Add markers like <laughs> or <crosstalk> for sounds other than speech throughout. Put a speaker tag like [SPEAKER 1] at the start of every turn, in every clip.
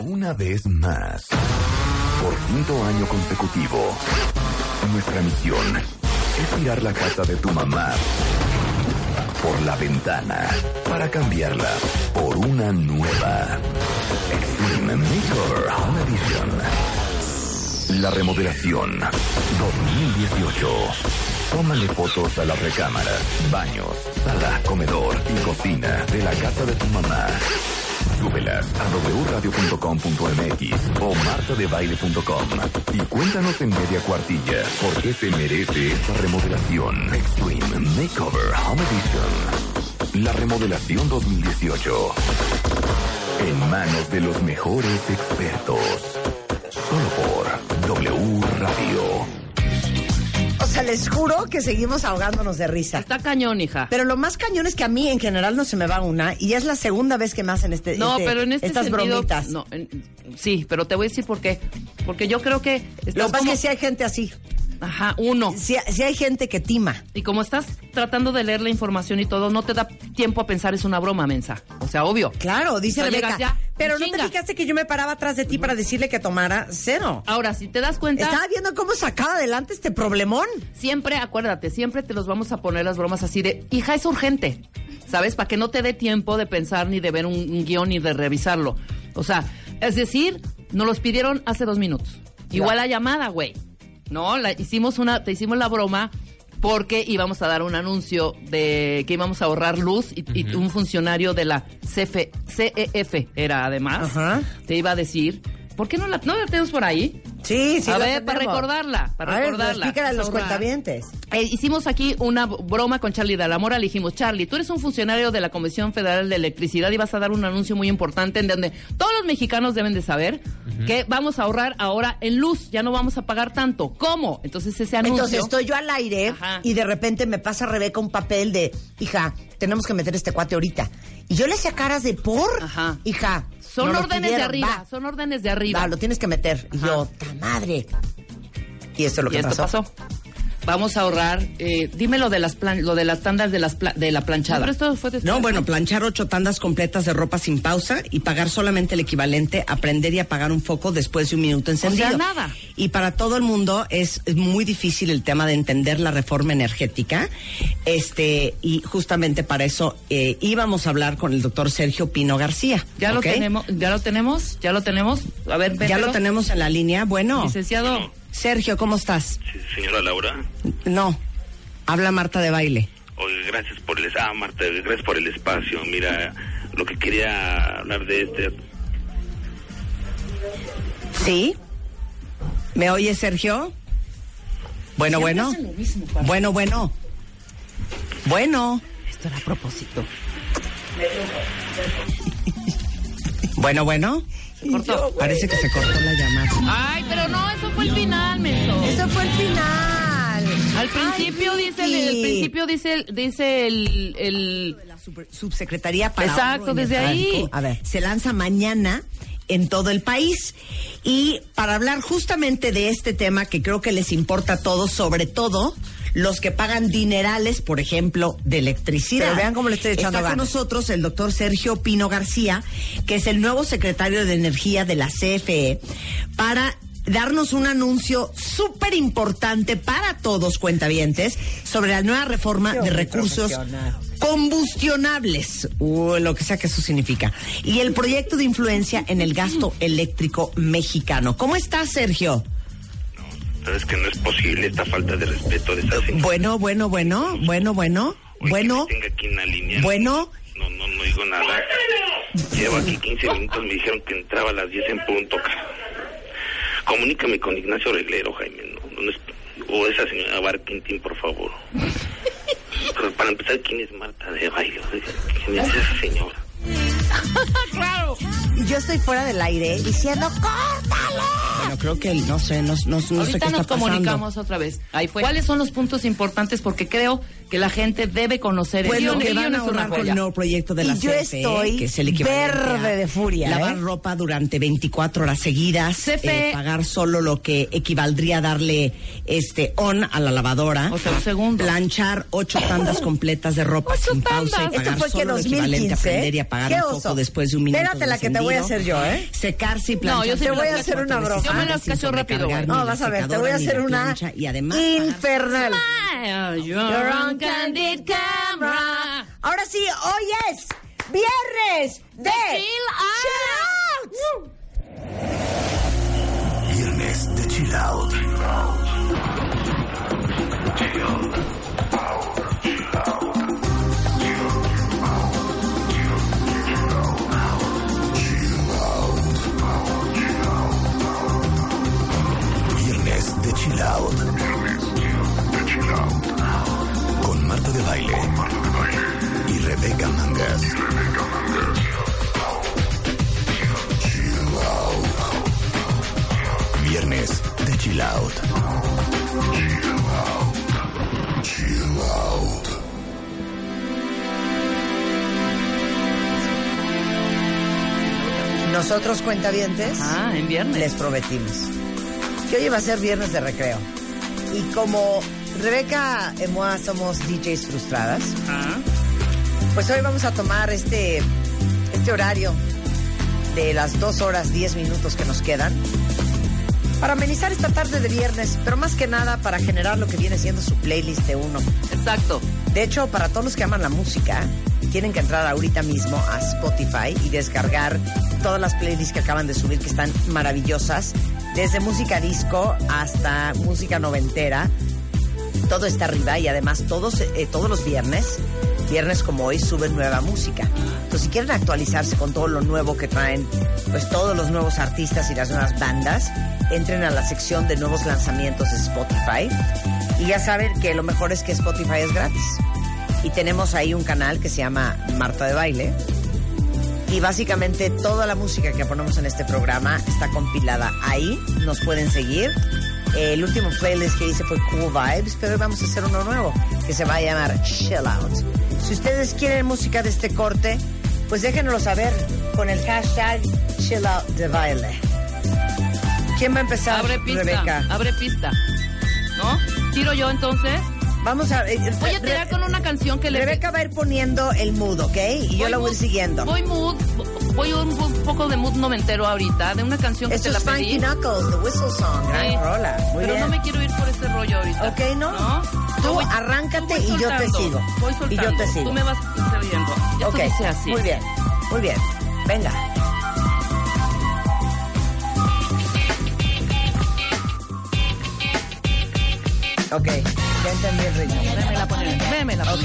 [SPEAKER 1] Una vez más, por quinto año consecutivo, nuestra misión es tirar la casa de tu mamá por la ventana para cambiarla por una nueva Extreme Makeover Home Edition. La remodelación 2018. Tómale fotos a las recámaras, baños, sala, comedor y cocina de la casa de tu mamá. Súbelas a wradio.com.mx o martadebaile.com y cuéntanos en media cuartilla por qué se merece esta remodelación. Extreme Makeover Home Edition. La remodelación 2018. En manos de los mejores expertos. Solo por W Radio.
[SPEAKER 2] O sea, les juro que seguimos ahogándonos de risa.
[SPEAKER 3] Está cañón, hija.
[SPEAKER 2] Pero lo más cañón es que a mí en general no se me va una y es la segunda vez que me hacen este,
[SPEAKER 3] no,
[SPEAKER 2] este-
[SPEAKER 3] pero en este
[SPEAKER 2] estas
[SPEAKER 3] sentido,
[SPEAKER 2] bromitas.
[SPEAKER 3] No, en- sí, pero te voy a decir por qué. Porque yo creo que
[SPEAKER 2] Lo que pasa es que sí hay gente así.
[SPEAKER 3] Ajá, uno.
[SPEAKER 2] Sí, sí hay gente que tima.
[SPEAKER 3] Y como estás tratando de leer la información y todo, no te da tiempo a pensar es una broma, mensa. O sea, obvio.
[SPEAKER 2] Claro, dice
[SPEAKER 3] O sea,
[SPEAKER 2] Rebeca.
[SPEAKER 3] llegas ya,
[SPEAKER 2] pero no te fijaste que yo me paraba atrás de ti para decirle que tomara cero.
[SPEAKER 3] Ahora, si te das cuenta,
[SPEAKER 2] Estaba viendo cómo sacaba adelante este problemón.
[SPEAKER 3] siempre, acuérdate, siempre te los vamos a poner las bromas así de, hija, es urgente. ¿Sabes? Para que no te dé tiempo de pensar, ni de ver un, un guion, ni de revisarlo. O sea, es decir, nos los pidieron hace dos minutos. Igual la llamada, güey. No, la, hicimos una, te hicimos la broma porque íbamos a dar un anuncio de que íbamos a ahorrar luz y, y un funcionario de la CF, CEF era además, te iba a decir, ¿por qué no la, no la tenemos por ahí?
[SPEAKER 2] Sí, sí.
[SPEAKER 3] a ver, para recordarla, para
[SPEAKER 2] a ver,
[SPEAKER 3] recordarla.
[SPEAKER 2] explícale a los cuentavientes.
[SPEAKER 3] Eh, hicimos aquí una broma con Charlie de la Mora. Le dijimos, Charlie, tú eres un funcionario de la Comisión Federal de Electricidad y vas a dar un anuncio muy importante en donde todos los mexicanos deben de saber que vamos a ahorrar ahora en luz. Ya no vamos a pagar tanto. ¿Cómo? Entonces ese anuncio...
[SPEAKER 2] Entonces estoy yo al aire
[SPEAKER 3] Ajá.
[SPEAKER 2] y de repente me pasa Rebeca un papel de, hija, tenemos que meter este cuate ahorita. Y yo le hacía caras de por,
[SPEAKER 3] Ajá.
[SPEAKER 2] hija.
[SPEAKER 3] Son
[SPEAKER 2] no
[SPEAKER 3] órdenes de arriba,
[SPEAKER 2] va,
[SPEAKER 3] son órdenes de arriba.
[SPEAKER 2] va, lo tienes que meter. Y yo, ta madre. Y esto es lo
[SPEAKER 3] y
[SPEAKER 2] que
[SPEAKER 3] esto
[SPEAKER 2] pasó.
[SPEAKER 3] pasó. Vamos a ahorrar, eh, dime lo de las plan- lo de las tandas de las pla- de la planchada. pero esto fue
[SPEAKER 4] No, bueno, planchar ocho tandas completas de ropa sin pausa y pagar solamente el equivalente a prender y apagar un foco después de un minuto encendido.
[SPEAKER 3] sea, nada.
[SPEAKER 4] Y para todo el mundo es, es muy difícil el tema de entender la reforma energética. Este, y justamente para eso eh, íbamos a hablar con el doctor Sergio Pino García.
[SPEAKER 3] ya lo tenemos, ya lo tenemos, ya lo tenemos. A ver,
[SPEAKER 4] Ya
[SPEAKER 3] véndelo.
[SPEAKER 4] lo tenemos en la línea. Bueno,
[SPEAKER 3] Licenciado,
[SPEAKER 4] Sergio, ¿cómo estás?
[SPEAKER 5] Sí, señora Laura.
[SPEAKER 4] No, habla Marta de baile.
[SPEAKER 5] Oye, gracias por el ah, Marta, gracias por el espacio. Mira, lo que quería hablar de este
[SPEAKER 4] ¿Sí? ¿Me oye, Sergio? Bueno, bueno.
[SPEAKER 3] mismo.
[SPEAKER 4] Bueno, bueno. Bueno.
[SPEAKER 3] esto era a propósito.
[SPEAKER 4] Bueno, bueno.
[SPEAKER 3] Se cortó.
[SPEAKER 4] Parece que se cortó la llamada.
[SPEAKER 3] Ay, pero no, eso fue el final, menso.
[SPEAKER 2] Eso fue el final.
[SPEAKER 3] Al principio
[SPEAKER 2] Ay,
[SPEAKER 3] dice, el, al principio dice, el- dice el, el-
[SPEAKER 4] La super- subsecretaría para
[SPEAKER 3] Exacto, desde ahí.
[SPEAKER 4] A ver, se lanza mañana en todo el país. Y para hablar justamente de este tema que creo que les importa a todos, sobre todo los que pagan dinerales, por ejemplo, de electricidad.
[SPEAKER 2] Pero vean cómo le estoy echando
[SPEAKER 4] Está con nosotros el doctor Sergio Pino García, que es el nuevo secretario de Energía de la CFE, para darnos un anuncio súper importante para todos cuentavientes sobre la nueva reforma
[SPEAKER 2] Qué
[SPEAKER 4] de recursos combustionables, o lo que sea que eso significa, y el proyecto de influencia en el gasto eléctrico mexicano. ¿Cómo estás, Sergio?
[SPEAKER 5] Sabes que no es posible esta falta de respeto de esa señora.
[SPEAKER 4] Bueno, bueno, bueno, bueno, bueno,
[SPEAKER 5] Oye,
[SPEAKER 4] bueno,
[SPEAKER 5] que aquí en la línea.
[SPEAKER 4] bueno.
[SPEAKER 5] No, no, no digo nada. Llevo aquí 15 minutos, me dijeron que entraba a las 10 en punto. cara. Comunícame con Ignacio Reglero, Jaime. no, no es- o esa señora Barquintín, por favor. <laughs> Pero para empezar, ¿quién es Marta de Baile? ¿Quién es esa señora? <laughs>
[SPEAKER 3] claro.
[SPEAKER 2] Y yo estoy fuera del aire diciendo, ¡córtale!
[SPEAKER 4] Bueno, creo que no sé, no, no, no sé
[SPEAKER 3] Ahorita
[SPEAKER 4] qué
[SPEAKER 3] nos
[SPEAKER 4] está pasando.
[SPEAKER 3] comunicamos otra vez. Ahí fue. ¿Cuáles son los puntos importantes? Porque creo que la gente debe conocer
[SPEAKER 4] Bueno,
[SPEAKER 3] el
[SPEAKER 4] que
[SPEAKER 3] guion.
[SPEAKER 4] van a ahorrar con el nuevo proyecto de
[SPEAKER 2] Y
[SPEAKER 4] la
[SPEAKER 2] yo
[SPEAKER 4] CFE,
[SPEAKER 2] estoy
[SPEAKER 4] que es el
[SPEAKER 2] verde
[SPEAKER 4] a
[SPEAKER 2] de furia,
[SPEAKER 4] Lavar
[SPEAKER 2] ¿eh?
[SPEAKER 4] ropa durante 24 horas seguidas,
[SPEAKER 3] CFE.
[SPEAKER 4] eh, pagar solo lo que equivaldría a darle este on a la lavadora,
[SPEAKER 3] O sea, un segundo.
[SPEAKER 4] planchar ocho tandas completas de ropa
[SPEAKER 3] Ocho
[SPEAKER 4] sin pausa y pagar
[SPEAKER 2] Esto fue que
[SPEAKER 4] solo lo equivalente a
[SPEAKER 2] 2015.
[SPEAKER 4] prender y apagar
[SPEAKER 2] ¿Qué
[SPEAKER 4] un foco después de un minuto.
[SPEAKER 2] Espérate
[SPEAKER 4] de
[SPEAKER 2] la que te voy a hacer yo, ¿eh?
[SPEAKER 4] Secarse y planchar.
[SPEAKER 3] No, yo
[SPEAKER 2] Te voy a hacer una broma.
[SPEAKER 3] Yo me las cacho rápido,
[SPEAKER 4] ni
[SPEAKER 2] No, vas a ver, te voy a hacer una
[SPEAKER 4] y además pagar-
[SPEAKER 2] infernal.
[SPEAKER 3] You're on candid camera.
[SPEAKER 2] Ahora sí, hoy es viernes de
[SPEAKER 3] Chill
[SPEAKER 2] Chill Out.
[SPEAKER 1] Viernes de Chill Out.
[SPEAKER 2] Nosotros, cuentavientes,
[SPEAKER 3] Ah, en viernes.
[SPEAKER 2] les prometimos que hoy iba a ser viernes de recreo. Y como Rebeca y Moa somos DJs frustradas,
[SPEAKER 3] Ah.
[SPEAKER 2] pues hoy vamos a tomar este, este horario de las dos horas diez minutos que nos quedan para amenizar esta tarde de viernes, pero más que nada para generar lo que viene siendo su playlist de uno.
[SPEAKER 3] Exacto.
[SPEAKER 2] De hecho, para todos los que aman la música, tienen que entrar ahorita mismo a Spotify y descargar todas las playlists que acaban de subir, que están maravillosas, desde música disco hasta música noventera. Todo está arriba y además todos, eh, todos los viernes, viernes como hoy, suben nueva música. Entonces, si quieren actualizarse con todo lo nuevo que traen, pues todos los nuevos artistas y las nuevas bandas, entren a la sección de nuevos lanzamientos de Spotify. Y ya saben que lo mejor es que Spotify es gratis. Y tenemos ahí un canal que se llama Marta de Baile. Y básicamente toda la música que ponemos en este programa está compilada ahí. Nos pueden seguir. El último playlist que hice fue Cool Vibes, pero hoy vamos a hacer uno nuevo que se va a llamar Chill Out. Si ustedes quieren música de este corte, pues déjenoslo saber con el hashtag Chill Out de Baile. ¿Quién va a empezar?
[SPEAKER 3] Abre pista.
[SPEAKER 2] Rebeca.
[SPEAKER 3] Abre pista. ¿No? Tiro yo entonces.
[SPEAKER 2] Vamos a. eh,
[SPEAKER 3] Voy a tirar con una canción que le.
[SPEAKER 2] Rebeca va a ir poniendo el mood, ¿ok? Y yo la voy
[SPEAKER 3] mood-
[SPEAKER 2] siguiendo.
[SPEAKER 3] Voy mood. Voy un, un poco de mood noventero ahorita, de una canción que
[SPEAKER 2] Esto
[SPEAKER 3] te la
[SPEAKER 2] es Funky
[SPEAKER 3] pedí.
[SPEAKER 2] Knuckles, The Whistle Song. Gran
[SPEAKER 3] Sí.
[SPEAKER 2] rola. Muy
[SPEAKER 3] Pero
[SPEAKER 2] bien.
[SPEAKER 3] no me quiero ir por ese rollo ahorita.
[SPEAKER 2] Ok, ¿no? Tú
[SPEAKER 3] Yo voy-
[SPEAKER 2] arráncate
[SPEAKER 3] voy
[SPEAKER 2] y yo te sigo.
[SPEAKER 3] Voy
[SPEAKER 2] Y
[SPEAKER 3] soltando.
[SPEAKER 2] yo te sigo.
[SPEAKER 3] Tú me vas siguiendo. Esto
[SPEAKER 2] ok,
[SPEAKER 3] dice así.
[SPEAKER 2] muy bien, muy bien. Venga. Ok, ya entendí el ritmo.
[SPEAKER 3] Vémela poner. Vémela.
[SPEAKER 2] Ok.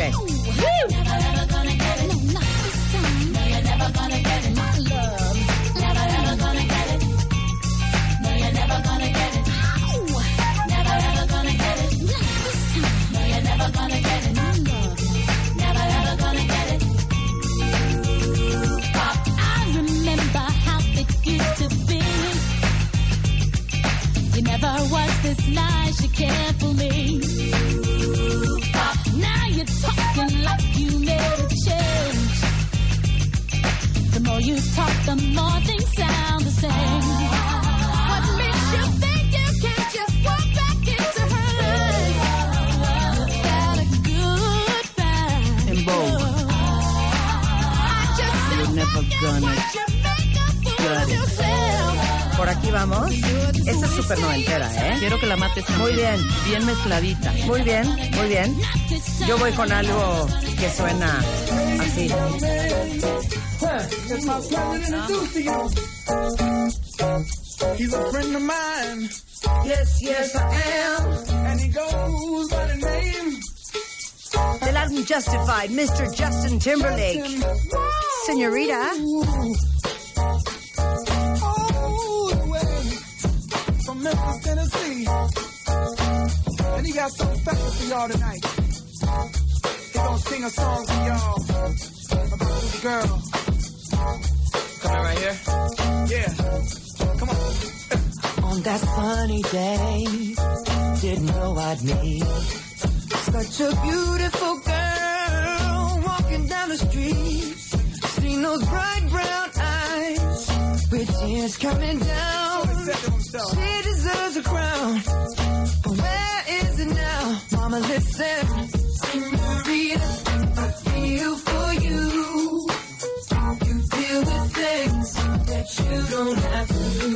[SPEAKER 6] I remember how it used to be. You never was this nice, you cared for talk, the more things sound the same. What makes you think you can't just walk back into her life? Without a good fight.
[SPEAKER 3] En Vogue.
[SPEAKER 6] I just
[SPEAKER 3] You're
[SPEAKER 6] said
[SPEAKER 3] never gonna
[SPEAKER 6] you make a fool of yourself.
[SPEAKER 2] Por aquí vamos. Esta es súper noventera, ¿eh?
[SPEAKER 3] Quiero que la mates.
[SPEAKER 2] Muy bien.
[SPEAKER 3] Bien mezcladita.
[SPEAKER 2] Muy bien, muy bien. Yo voy con algo que suena así.
[SPEAKER 7] It's my pleasure to introduce to you. He's a friend of mine,
[SPEAKER 2] Yes, yes, I am.
[SPEAKER 7] and he goes by the name.
[SPEAKER 2] Del álbum Justified, Mr. Justin Timberlake.
[SPEAKER 7] Oh, well, from Memphis, Tennessee. And he got something special for y'all tonight. He gonna sing a song for y'all about this girl
[SPEAKER 8] here. Yeah. Come on. <laughs> On that sunny day, didn't know I'd meet such a beautiful girl walking down the street. Seen those bright brown eyes with tears coming down. She deserves a crown. But where is it now? Mama, listen. Senorita, I feel for you. You deal with that you don't have to do.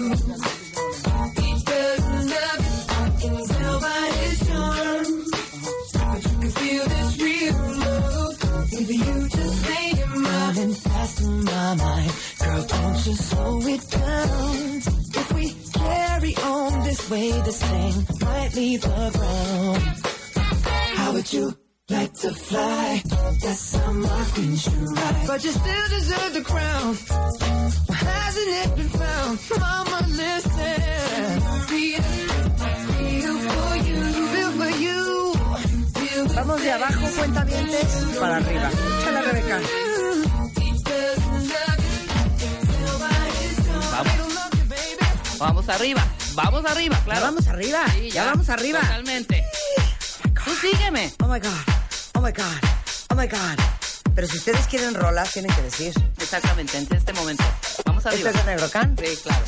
[SPEAKER 8] He doesn't love you, I can tell by his charm. But you can feel this real love. Maybe you just made him running fast in my mind. Girl, don't you slow it down. If we carry on this way, this thing might leave the ground. How would you like to fly? That's how my queen should ride. But you still deserve the crown. Why hasn't it been found? Mama, listen. Feel for you, feel for you. Feel
[SPEAKER 2] Vamos de abajo, cuentavientes, para arriba. Échala, Rebeca.
[SPEAKER 3] Vamos. Vamos arriba. Vamos arriba, claro.
[SPEAKER 2] Ya vamos arriba.
[SPEAKER 3] Sí,
[SPEAKER 2] ya. vamos arriba.
[SPEAKER 3] Totalmente. Tú sígueme.
[SPEAKER 2] Oh my God. Oh my God. Oh my God. Pero si ustedes quieren rolas, tienen que decir.
[SPEAKER 3] Exactamente, en este momento. Vamos arriba.
[SPEAKER 2] ¿Este es de Negrocán?
[SPEAKER 3] Sí, claro.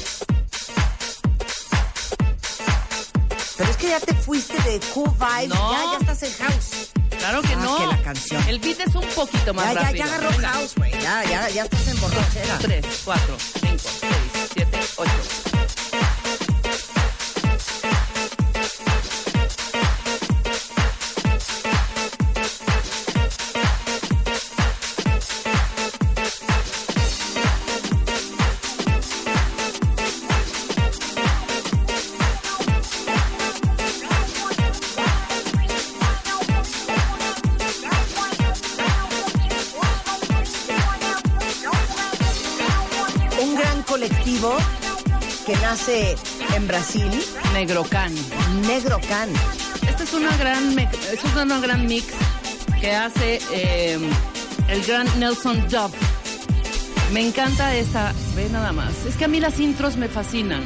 [SPEAKER 2] Pero es que ya te fuiste de cool vibes.
[SPEAKER 3] No.
[SPEAKER 2] Ya, ya estás en house.
[SPEAKER 3] Claro que
[SPEAKER 2] Ah,
[SPEAKER 3] no.
[SPEAKER 2] que la canción.
[SPEAKER 3] El beat es un poquito más
[SPEAKER 2] Ya, ya,
[SPEAKER 3] rápido.
[SPEAKER 2] ya agarró
[SPEAKER 3] Venga.
[SPEAKER 2] house, güey. Ya, ya, ya estás en borrachera.
[SPEAKER 3] 3, 4, 5, 6, 7, 8.
[SPEAKER 2] Nace en Brasil,
[SPEAKER 3] Negrocan.
[SPEAKER 2] Negrocán.
[SPEAKER 3] Esta es una gran, es una gran mix que hace eh, el gran Nelson Dub. Me encanta esta, ve nada más. Es que a mí las intros me fascinan.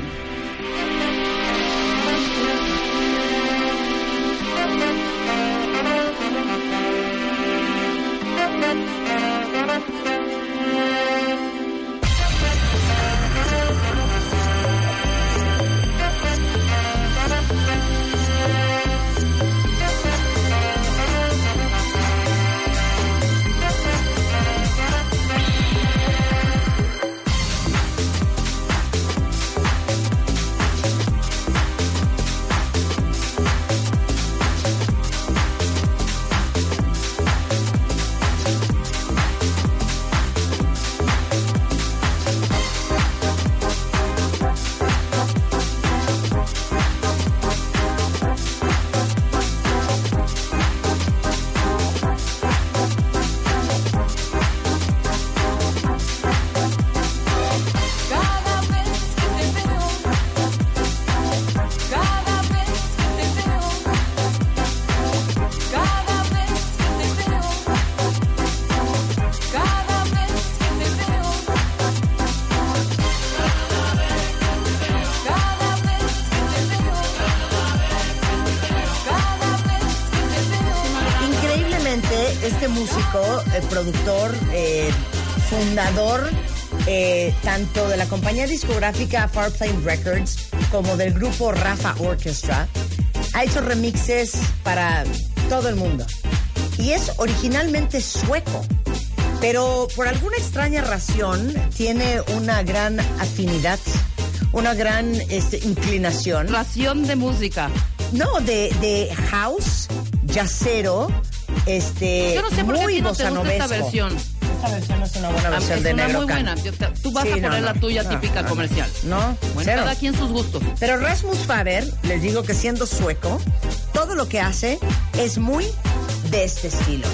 [SPEAKER 2] Fundador, eh, tanto de la compañía discográfica Far Flame Records como del grupo Rafa Orchestra, ha hecho remixes para todo el mundo. Y es originalmente sueco, pero por alguna extraña razón tiene una gran afinidad, una gran este, inclinación.
[SPEAKER 3] Ración de música.
[SPEAKER 2] No, de, de house, jazzero, este,
[SPEAKER 3] Yo no sé por qué a
[SPEAKER 2] muy
[SPEAKER 3] ti no te gusta esta
[SPEAKER 2] bosanovesco.
[SPEAKER 3] versión.
[SPEAKER 2] Esta versión es una buena
[SPEAKER 3] Ah,
[SPEAKER 2] versión
[SPEAKER 3] es
[SPEAKER 2] de
[SPEAKER 3] una
[SPEAKER 2] Negro
[SPEAKER 3] muy
[SPEAKER 2] Can.
[SPEAKER 3] buena. Yo te- tú vas
[SPEAKER 2] Sí,
[SPEAKER 3] a
[SPEAKER 2] no,
[SPEAKER 3] poner la tuya
[SPEAKER 2] no,
[SPEAKER 3] típica
[SPEAKER 2] no,
[SPEAKER 3] comercial.
[SPEAKER 2] No,
[SPEAKER 3] Bueno,
[SPEAKER 2] cero.
[SPEAKER 3] cada quien sus gustos.
[SPEAKER 2] Pero Rasmus Faber, les digo que siendo sueco, todo lo que hace es muy de este estilo.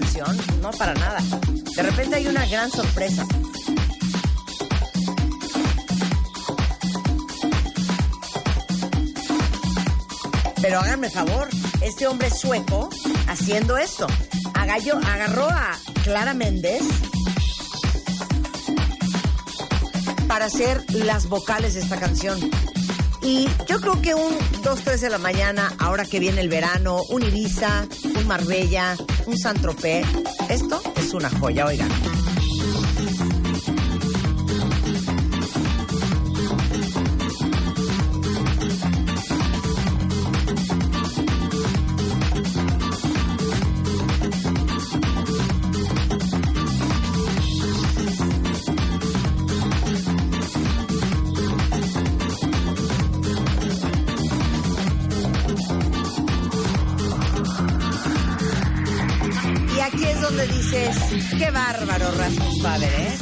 [SPEAKER 2] Canción. No, para nada. De repente hay una gran sorpresa. Pero háganme favor, este hombre sueco haciendo esto. Agallo- agarró a Clara Méndez para hacer las vocales de esta canción. Y yo creo que un 2, 3 de la mañana, ahora que viene el verano, un Ibiza, un Marbella, un Saint-Tropez, esto es una joya, oigan. Qué bárbaro Rasmus Faber, ¿eh?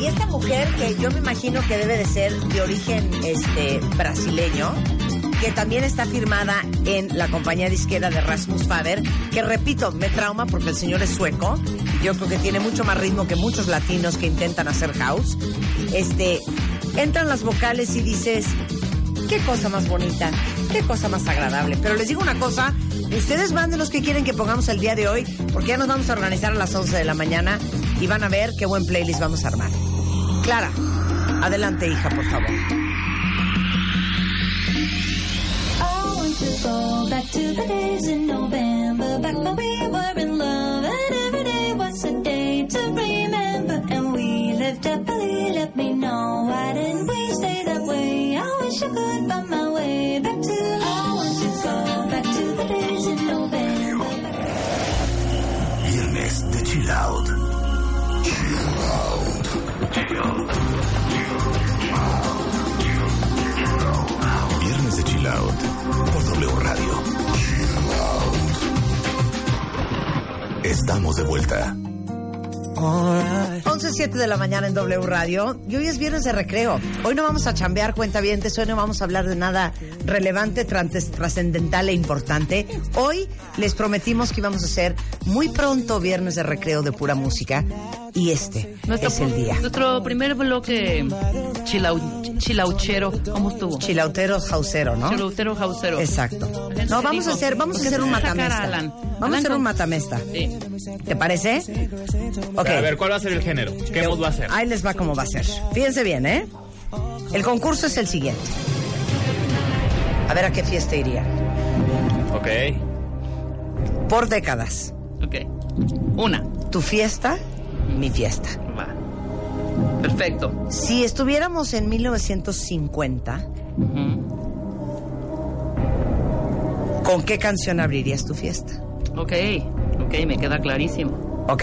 [SPEAKER 2] Y esta mujer que yo me imagino que debe de ser de origen este, brasileño, que también está firmada en la compañía disquera de Rasmus Faber, que repito, me trauma porque el señor es sueco, yo creo que tiene mucho más ritmo que muchos latinos que intentan hacer house. Este, entran las vocales y dices, qué cosa más bonita, qué cosa más agradable. Pero les digo una cosa, ustedes manden los que quieren que pongamos el día de hoy, porque ya nos vamos a organizar a las 11 de la mañana y van a ver qué buen playlist vamos a armar. Clara, adelante hija, por favor.
[SPEAKER 9] Love,
[SPEAKER 1] Viernes de Chill Out. Viernes de Chill Out por W Radio. Estamos de vuelta.
[SPEAKER 2] 11.07 de la mañana en W Radio y hoy es viernes de recreo. Hoy no vamos a chambear cuentavientes, hoy no vamos a hablar de nada relevante, tras- trascendental e importante. Hoy les prometimos que íbamos a hacer muy pronto viernes de recreo de pura música y este es el día.
[SPEAKER 3] Nuestro primer bloque chilau- chilauchero, ¿cómo estuvo?
[SPEAKER 2] Chilautero jausero, ¿no?
[SPEAKER 3] Chilautero hausero.
[SPEAKER 2] Exacto. No, vamos a hacer, vamos a hacer un
[SPEAKER 3] a a
[SPEAKER 2] matamesta.
[SPEAKER 3] Alan.
[SPEAKER 2] Vamos a
[SPEAKER 3] Alan
[SPEAKER 2] hacer
[SPEAKER 3] con-
[SPEAKER 2] un matamesta.
[SPEAKER 3] Sí.
[SPEAKER 2] ¿Te parece? Ok.
[SPEAKER 10] A ver, ¿cuál va a ser el género? ¿Qué mod va a ser?
[SPEAKER 2] Ahí les va cómo va a ser. Fíjense bien, ¿eh? El concurso es el siguiente. A ver a qué fiesta iría.
[SPEAKER 10] Ok.
[SPEAKER 2] Por décadas.
[SPEAKER 3] Ok. Una.
[SPEAKER 2] Tu fiesta, mi fiesta.
[SPEAKER 3] Va. Perfecto.
[SPEAKER 2] Si estuviéramos en 1950,
[SPEAKER 3] Ujú.
[SPEAKER 2] ¿con qué canción abrirías tu fiesta?
[SPEAKER 3] Ok. Ok, me queda clarísimo.
[SPEAKER 2] ¿Ok?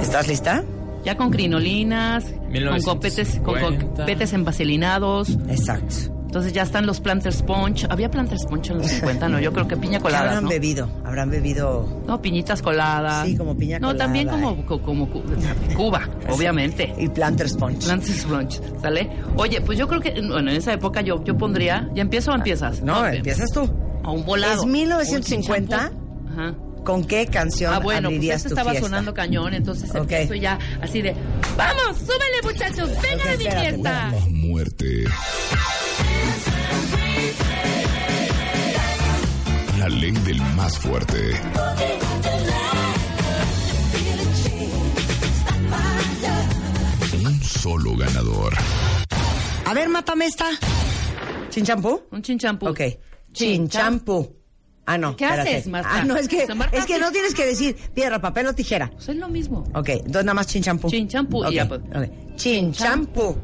[SPEAKER 2] ¿Estás lista?
[SPEAKER 3] Ya con crinolinas, con copetes, con
[SPEAKER 10] 1950.
[SPEAKER 3] copetes envaselinados.
[SPEAKER 2] Exacto.
[SPEAKER 3] Entonces ya están los Planters Punch. ¿Había Planters Punch en los 50? No, yo creo que piña <laughs>
[SPEAKER 2] ¿Qué
[SPEAKER 3] colada.
[SPEAKER 2] habrán
[SPEAKER 3] ¿no?
[SPEAKER 2] bebido? Habrán bebido
[SPEAKER 3] No, piñitas coladas.
[SPEAKER 2] Sí, como piña
[SPEAKER 3] No,
[SPEAKER 2] colada,
[SPEAKER 3] también como,
[SPEAKER 2] eh.
[SPEAKER 3] co- como, cu- <laughs> Cuba, <laughs> obviamente.
[SPEAKER 2] y Planters Punch.
[SPEAKER 3] Planters Punch, ¿sale? Oye, pues yo creo que, bueno, en esa época yo, yo pondría, ¿ya empiezo o empiezas?
[SPEAKER 2] No, empiezas tú.
[SPEAKER 3] A un volado.
[SPEAKER 2] ¿Es 1950?
[SPEAKER 3] Un chinchampú. Ajá.
[SPEAKER 2] ¿Con qué canción
[SPEAKER 3] Ah, bueno, pues
[SPEAKER 2] tu
[SPEAKER 3] estaba
[SPEAKER 2] fiesta?
[SPEAKER 3] sonando cañón, entonces
[SPEAKER 2] Ok.
[SPEAKER 3] empiezo ya así de, ¡vamos, súbele muchachos, vengan
[SPEAKER 2] Ok,
[SPEAKER 3] a mi
[SPEAKER 2] espérate.
[SPEAKER 3] fiesta!
[SPEAKER 1] La muerte. La ley del más fuerte. Un solo ganador.
[SPEAKER 2] A ver, mátame esta. ¿Chinchampú?
[SPEAKER 3] Un chinchampú.
[SPEAKER 2] Ok. Chinchampú. Ah, no.
[SPEAKER 3] ¿Qué
[SPEAKER 2] espérate.
[SPEAKER 3] haces, Marta?
[SPEAKER 2] Ah, no, es que, es que no tienes que decir piedra, papel o tijera.
[SPEAKER 3] Pues es lo mismo.
[SPEAKER 2] Ok, entonces nada más chinchampú.
[SPEAKER 3] Chinchampú, y
[SPEAKER 2] Ok,
[SPEAKER 3] ya, pues.
[SPEAKER 2] Chinchampú.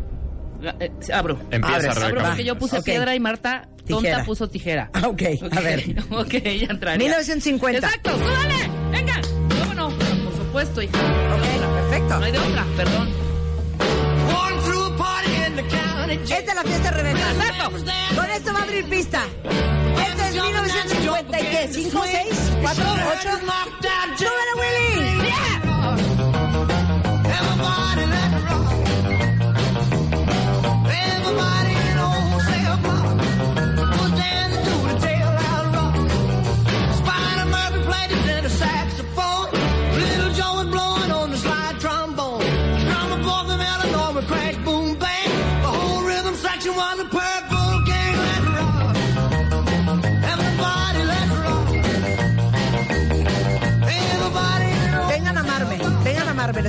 [SPEAKER 3] Eh, abro.
[SPEAKER 10] Empieza, Rebeca.
[SPEAKER 3] Abro porque yo puse piedra y Marta, tonta,
[SPEAKER 2] Tijera.
[SPEAKER 3] puso tijera. <laughs>
[SPEAKER 2] Ah, ok, a ver. <laughs>
[SPEAKER 3] Ok, ya entraría.
[SPEAKER 2] 1950.
[SPEAKER 3] Exacto, súbale, venga. ¿Cómo no? Por supuesto, hija.
[SPEAKER 2] Ok, perfecto.
[SPEAKER 3] No hay de otra, perdón.
[SPEAKER 2] Esta es la fiesta de Rebeca.
[SPEAKER 3] Exacto.
[SPEAKER 2] Con esto va a abrir pista. Este es 1950 y qué? ¿5, 6, 4, 8? ¡Súbele, Willy!
[SPEAKER 8] you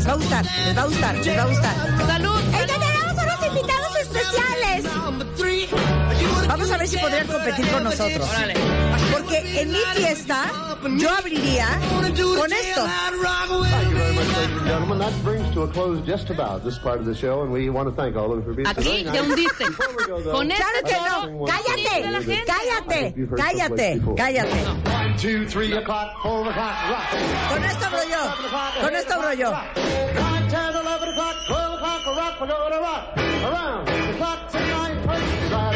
[SPEAKER 2] les va a gustar, les va a gustar, les va a gustar.
[SPEAKER 3] ¡Salud!
[SPEAKER 2] tenemos unos invitados especiales! Vamos a ver si podrían competir con nosotros.
[SPEAKER 3] Órale.
[SPEAKER 2] Porque en mi fiesta yo abriría con esto.
[SPEAKER 8] loud rock away.
[SPEAKER 11] Thank you very much, ladies and gentlemen. That brings to a close just about this part of the show, and we want to thank all of you for being so
[SPEAKER 3] Aquí te hundiste. <laughs> Con este
[SPEAKER 2] Claro que no.
[SPEAKER 3] a
[SPEAKER 2] Cállate, cállate, cállate, cállate.
[SPEAKER 11] Two, three o'clock, four o'clock, rock.
[SPEAKER 2] Con esto abro yo. Con esto abro yo.
[SPEAKER 11] Nine, ten, eleven o'clock, twelve o'clock, rock, we're gonna rock. Around the clock tonight,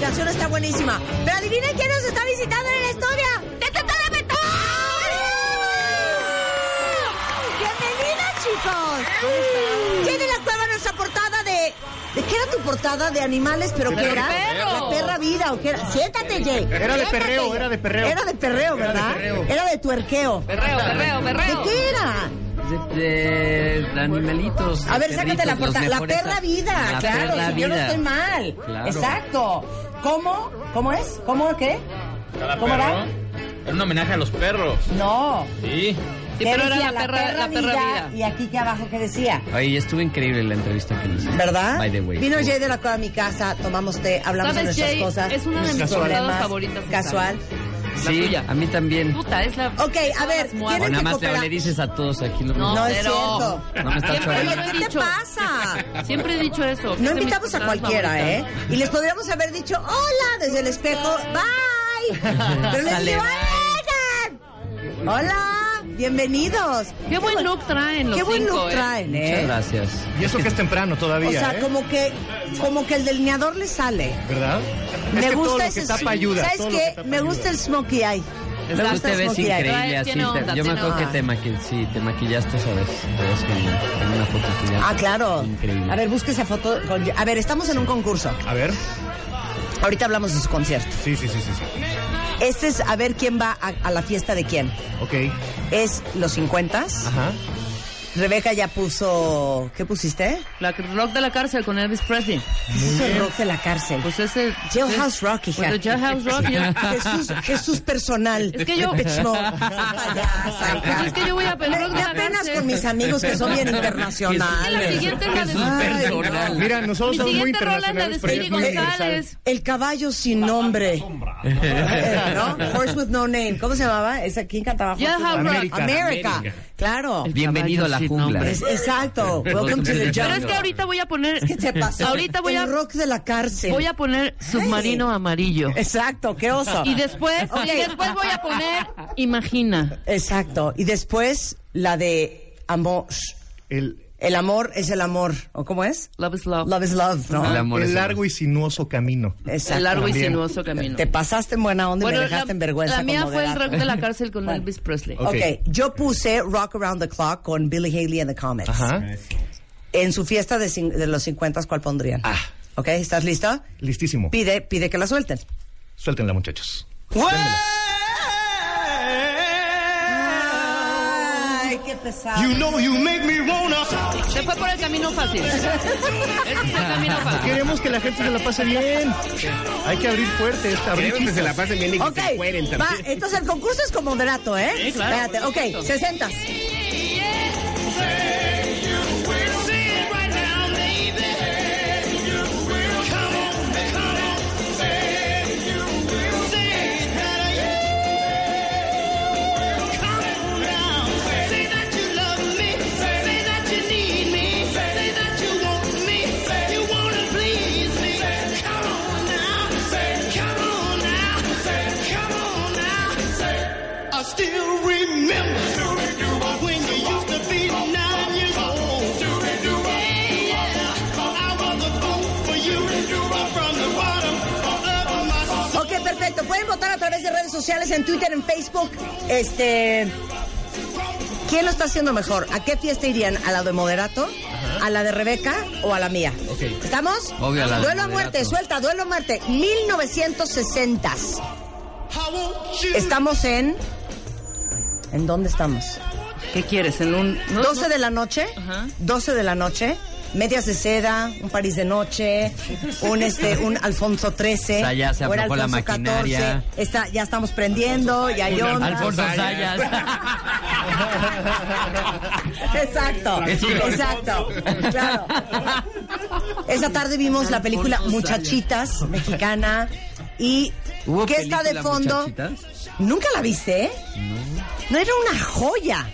[SPEAKER 2] canción está buenísima. Pero adivinen quién nos está visitando en el estudio. ¡Teta de! ¡Bienvenida, chicos! Tiene la cueva nuestra portada de... ¿De qué era tu portada? ¿De animales? ¿Pero qué era?
[SPEAKER 3] perro.
[SPEAKER 2] La perra vida o qué era? Siéntate, Jay.
[SPEAKER 12] Era de perreo, era de perreo.
[SPEAKER 2] Era de perreo,
[SPEAKER 12] Era de
[SPEAKER 2] ¿verdad?
[SPEAKER 12] perreo.
[SPEAKER 2] Era de tuerqueo.
[SPEAKER 3] Perreo, perreo,
[SPEAKER 2] ¿De
[SPEAKER 3] perreo.
[SPEAKER 2] qué era?
[SPEAKER 13] De, de animalitos.
[SPEAKER 2] A ver, sácate la portada. La perra vida,
[SPEAKER 13] la
[SPEAKER 2] claro.
[SPEAKER 13] perra
[SPEAKER 2] si yo no estoy mal.
[SPEAKER 13] Claro.
[SPEAKER 2] Exacto. ¿Cómo? ¿Cómo es? ¿Cómo qué?
[SPEAKER 10] Cada
[SPEAKER 2] ¿Cómo
[SPEAKER 10] perro
[SPEAKER 2] va?
[SPEAKER 10] Es un homenaje a los perros.
[SPEAKER 2] No.
[SPEAKER 10] Sí.
[SPEAKER 3] Sí,
[SPEAKER 2] ¿Qué
[SPEAKER 3] pero era la perra, la perra vida.
[SPEAKER 2] Y aquí que abajo, ¿qué decía?
[SPEAKER 13] Oye, estuvo increíble la entrevista que hiciste.
[SPEAKER 2] ¿Verdad?
[SPEAKER 13] By the way.
[SPEAKER 2] Vino Jay de la cueva a mi casa, tomamos té, hablamos de
[SPEAKER 3] ¿Sabes,
[SPEAKER 2] nuestras
[SPEAKER 3] Jay?
[SPEAKER 2] cosas.
[SPEAKER 3] Es una de mis
[SPEAKER 2] problemas,
[SPEAKER 3] favoritas esa. La
[SPEAKER 13] Sí,
[SPEAKER 3] tuya.
[SPEAKER 13] a mí también.
[SPEAKER 3] Puta, es la...
[SPEAKER 2] Ok, a ver,
[SPEAKER 3] Todas
[SPEAKER 13] O nada más le, le dices a todos aquí lo
[SPEAKER 3] No,
[SPEAKER 13] mismo.
[SPEAKER 2] No es cierto.
[SPEAKER 13] No me estás
[SPEAKER 2] Oye. ¿qué te
[SPEAKER 3] dicho.
[SPEAKER 2] pasa?
[SPEAKER 3] Siempre he dicho eso.
[SPEAKER 2] No invitamos a cualquiera, ¿eh? Y les podríamos haber dicho, hola, desde el espejo, bye. <laughs> Pero les digo,
[SPEAKER 13] bye.
[SPEAKER 2] "Oigan, hola, bienvenidos.
[SPEAKER 3] Qué buen look traen los
[SPEAKER 2] Qué buen
[SPEAKER 3] cinco,
[SPEAKER 2] look
[SPEAKER 3] ¿eh?
[SPEAKER 2] traen,
[SPEAKER 13] Muchas
[SPEAKER 2] ¿eh?
[SPEAKER 13] gracias.
[SPEAKER 12] Y eso que es temprano todavía,
[SPEAKER 2] O sea,
[SPEAKER 12] ¿eh?
[SPEAKER 2] como que, como que el delineador le sale.
[SPEAKER 12] ¿Verdad?
[SPEAKER 2] Me
[SPEAKER 12] es que
[SPEAKER 2] gusta
[SPEAKER 12] todo lo
[SPEAKER 2] ese
[SPEAKER 12] que tapa ayuda.
[SPEAKER 2] ¿Sabes
[SPEAKER 12] todo lo
[SPEAKER 2] qué?
[SPEAKER 12] que
[SPEAKER 2] Me
[SPEAKER 12] ayuda.
[SPEAKER 2] gusta el smokey eye. Gusta
[SPEAKER 13] te
[SPEAKER 2] el
[SPEAKER 13] ves increíble así.
[SPEAKER 3] tiene
[SPEAKER 13] te-
[SPEAKER 3] onda,
[SPEAKER 13] yo me
[SPEAKER 3] tiene
[SPEAKER 13] acuerdo que
[SPEAKER 2] onda.
[SPEAKER 13] te, maqui sí, te maquillaste esa vez. Te ves genial. En una foto tuya.
[SPEAKER 2] Ah, claro.
[SPEAKER 13] Increíble.
[SPEAKER 2] A ver, busque esa foto. con- A ver, estamos en un concurso.
[SPEAKER 12] A ver.
[SPEAKER 2] Ahorita hablamos de su concierto.
[SPEAKER 12] Sí, sí, sí, sí. sí.
[SPEAKER 2] Este es a ver quién va a, a la fiesta de quién.
[SPEAKER 12] Ok.
[SPEAKER 2] Es los 50
[SPEAKER 12] Ajá.
[SPEAKER 2] Rebeca ya puso. ¿Qué pusiste?
[SPEAKER 3] La rock de la cárcel con Elvis Presley.
[SPEAKER 2] Puso el rock de la cárcel.
[SPEAKER 3] Pues ese...
[SPEAKER 2] Jailhouse Rock, hija.
[SPEAKER 3] Pues el Jailhouse Rock. yo- <laughs>
[SPEAKER 2] Jesús, Jesús personal.
[SPEAKER 3] Es que yo-. <laughs>
[SPEAKER 2] Payasa, hija.
[SPEAKER 3] Pues es que yo voy a el rock de la
[SPEAKER 2] apenas
[SPEAKER 3] cárcel.
[SPEAKER 2] con mis amigos que son bien
[SPEAKER 3] Y la
[SPEAKER 2] internacionales.
[SPEAKER 3] siguiente es la de...
[SPEAKER 2] Ay,
[SPEAKER 13] personal.
[SPEAKER 12] Mira, nosotros
[SPEAKER 3] Mi
[SPEAKER 12] somos muy
[SPEAKER 3] siguiente rola es la de
[SPEAKER 12] internacionales, es.
[SPEAKER 3] González.
[SPEAKER 2] El caballo sin nombre. <laughs> ¿No? Horse with no name. ¿Cómo se llamaba? ¿Esa, ¿Quién cantaba?
[SPEAKER 3] Jailhouse
[SPEAKER 2] no
[SPEAKER 3] Rock.
[SPEAKER 2] America. Claro.
[SPEAKER 3] El
[SPEAKER 13] Bienvenido a la jungla.
[SPEAKER 2] Es- exacto. Welcome to the
[SPEAKER 3] Pero es
[SPEAKER 2] jungle.
[SPEAKER 3] que ahorita voy a poner...
[SPEAKER 2] ¿Qué te pasó?
[SPEAKER 3] Ahorita voy a...
[SPEAKER 2] El rock de la cárcel.
[SPEAKER 3] Voy a poner submarino amarillo.
[SPEAKER 2] Exacto, qué oso.
[SPEAKER 3] Y después, y después voy a poner Imagina.
[SPEAKER 2] Exacto. Y después la de amor.
[SPEAKER 12] El,
[SPEAKER 2] El amor es el amor. ¿O cómo es?
[SPEAKER 3] Love is love.
[SPEAKER 2] Love is love, ¿no?
[SPEAKER 13] El amor
[SPEAKER 12] el
[SPEAKER 13] es
[SPEAKER 12] largo y sinuoso camino.
[SPEAKER 2] Exacto.
[SPEAKER 3] El largo y sinuoso camino.
[SPEAKER 2] Te pasaste en buena onda y me dejaste
[SPEAKER 3] la,
[SPEAKER 2] en vergüenza.
[SPEAKER 3] la mía fue el rock de la cárcel con
[SPEAKER 2] Bueno.
[SPEAKER 3] Elvis Presley.
[SPEAKER 12] Ok.
[SPEAKER 2] ok, yo puse Rock Around the Clock con Billy Haley and the Comets.
[SPEAKER 12] Ajá.
[SPEAKER 2] En su fiesta de, cin- de los 50, ¿cuál pondrían?
[SPEAKER 12] Ah.
[SPEAKER 2] Ok, ¿estás listo?
[SPEAKER 12] Listísimo.
[SPEAKER 2] Pide, pide que la suelten.
[SPEAKER 12] Suéltenla, muchachos.
[SPEAKER 8] You know you make me wanna.
[SPEAKER 3] Se fue por el camino fácil. <laughs> Ese es el camino fácil.
[SPEAKER 12] Queremos que la gente se la pase bien. Hay que abrir fuerte esta abrir
[SPEAKER 14] Queremos que se la bien y que se
[SPEAKER 2] va,
[SPEAKER 14] también.
[SPEAKER 2] entonces el concurso es como moderato, ¿eh?
[SPEAKER 3] Sí, claro,
[SPEAKER 2] Espérate, ok,
[SPEAKER 3] supuesto.
[SPEAKER 2] 60. Ok, perfecto. Pueden votar a través de redes sociales, en Twitter, en Facebook. Este. ¿Quién lo está haciendo mejor? ¿A qué fiesta irían? ¿A la de Moderato? ¿A la de Rebeca o a la mía? ¿Estamos?
[SPEAKER 13] Obvio, a la de
[SPEAKER 2] duelo a muerte, suelta, duelo a muerte. 1960. Estamos en. ¿En dónde estamos?
[SPEAKER 3] ¿Qué quieres? ¿En un...? no,
[SPEAKER 2] 12
[SPEAKER 3] no.
[SPEAKER 2] de la noche. 12 de la noche. Medias de seda, un París de noche, un este, un Alfonso XIII.
[SPEAKER 13] O sea, ya se la
[SPEAKER 2] Alfonso
[SPEAKER 13] maquinaria.
[SPEAKER 2] Está, ya estamos prendiendo, ya hay onda.
[SPEAKER 13] Alfonso Sayas.
[SPEAKER 2] Exacto, exacto, claro. Esa tarde vimos la película
[SPEAKER 13] Alfonso
[SPEAKER 2] Muchachitas, mexicana, y
[SPEAKER 13] ¿Hubo
[SPEAKER 2] ¿qué está de fondo?
[SPEAKER 13] Muchachitas?
[SPEAKER 2] ¿Nunca la viste? No era una joya.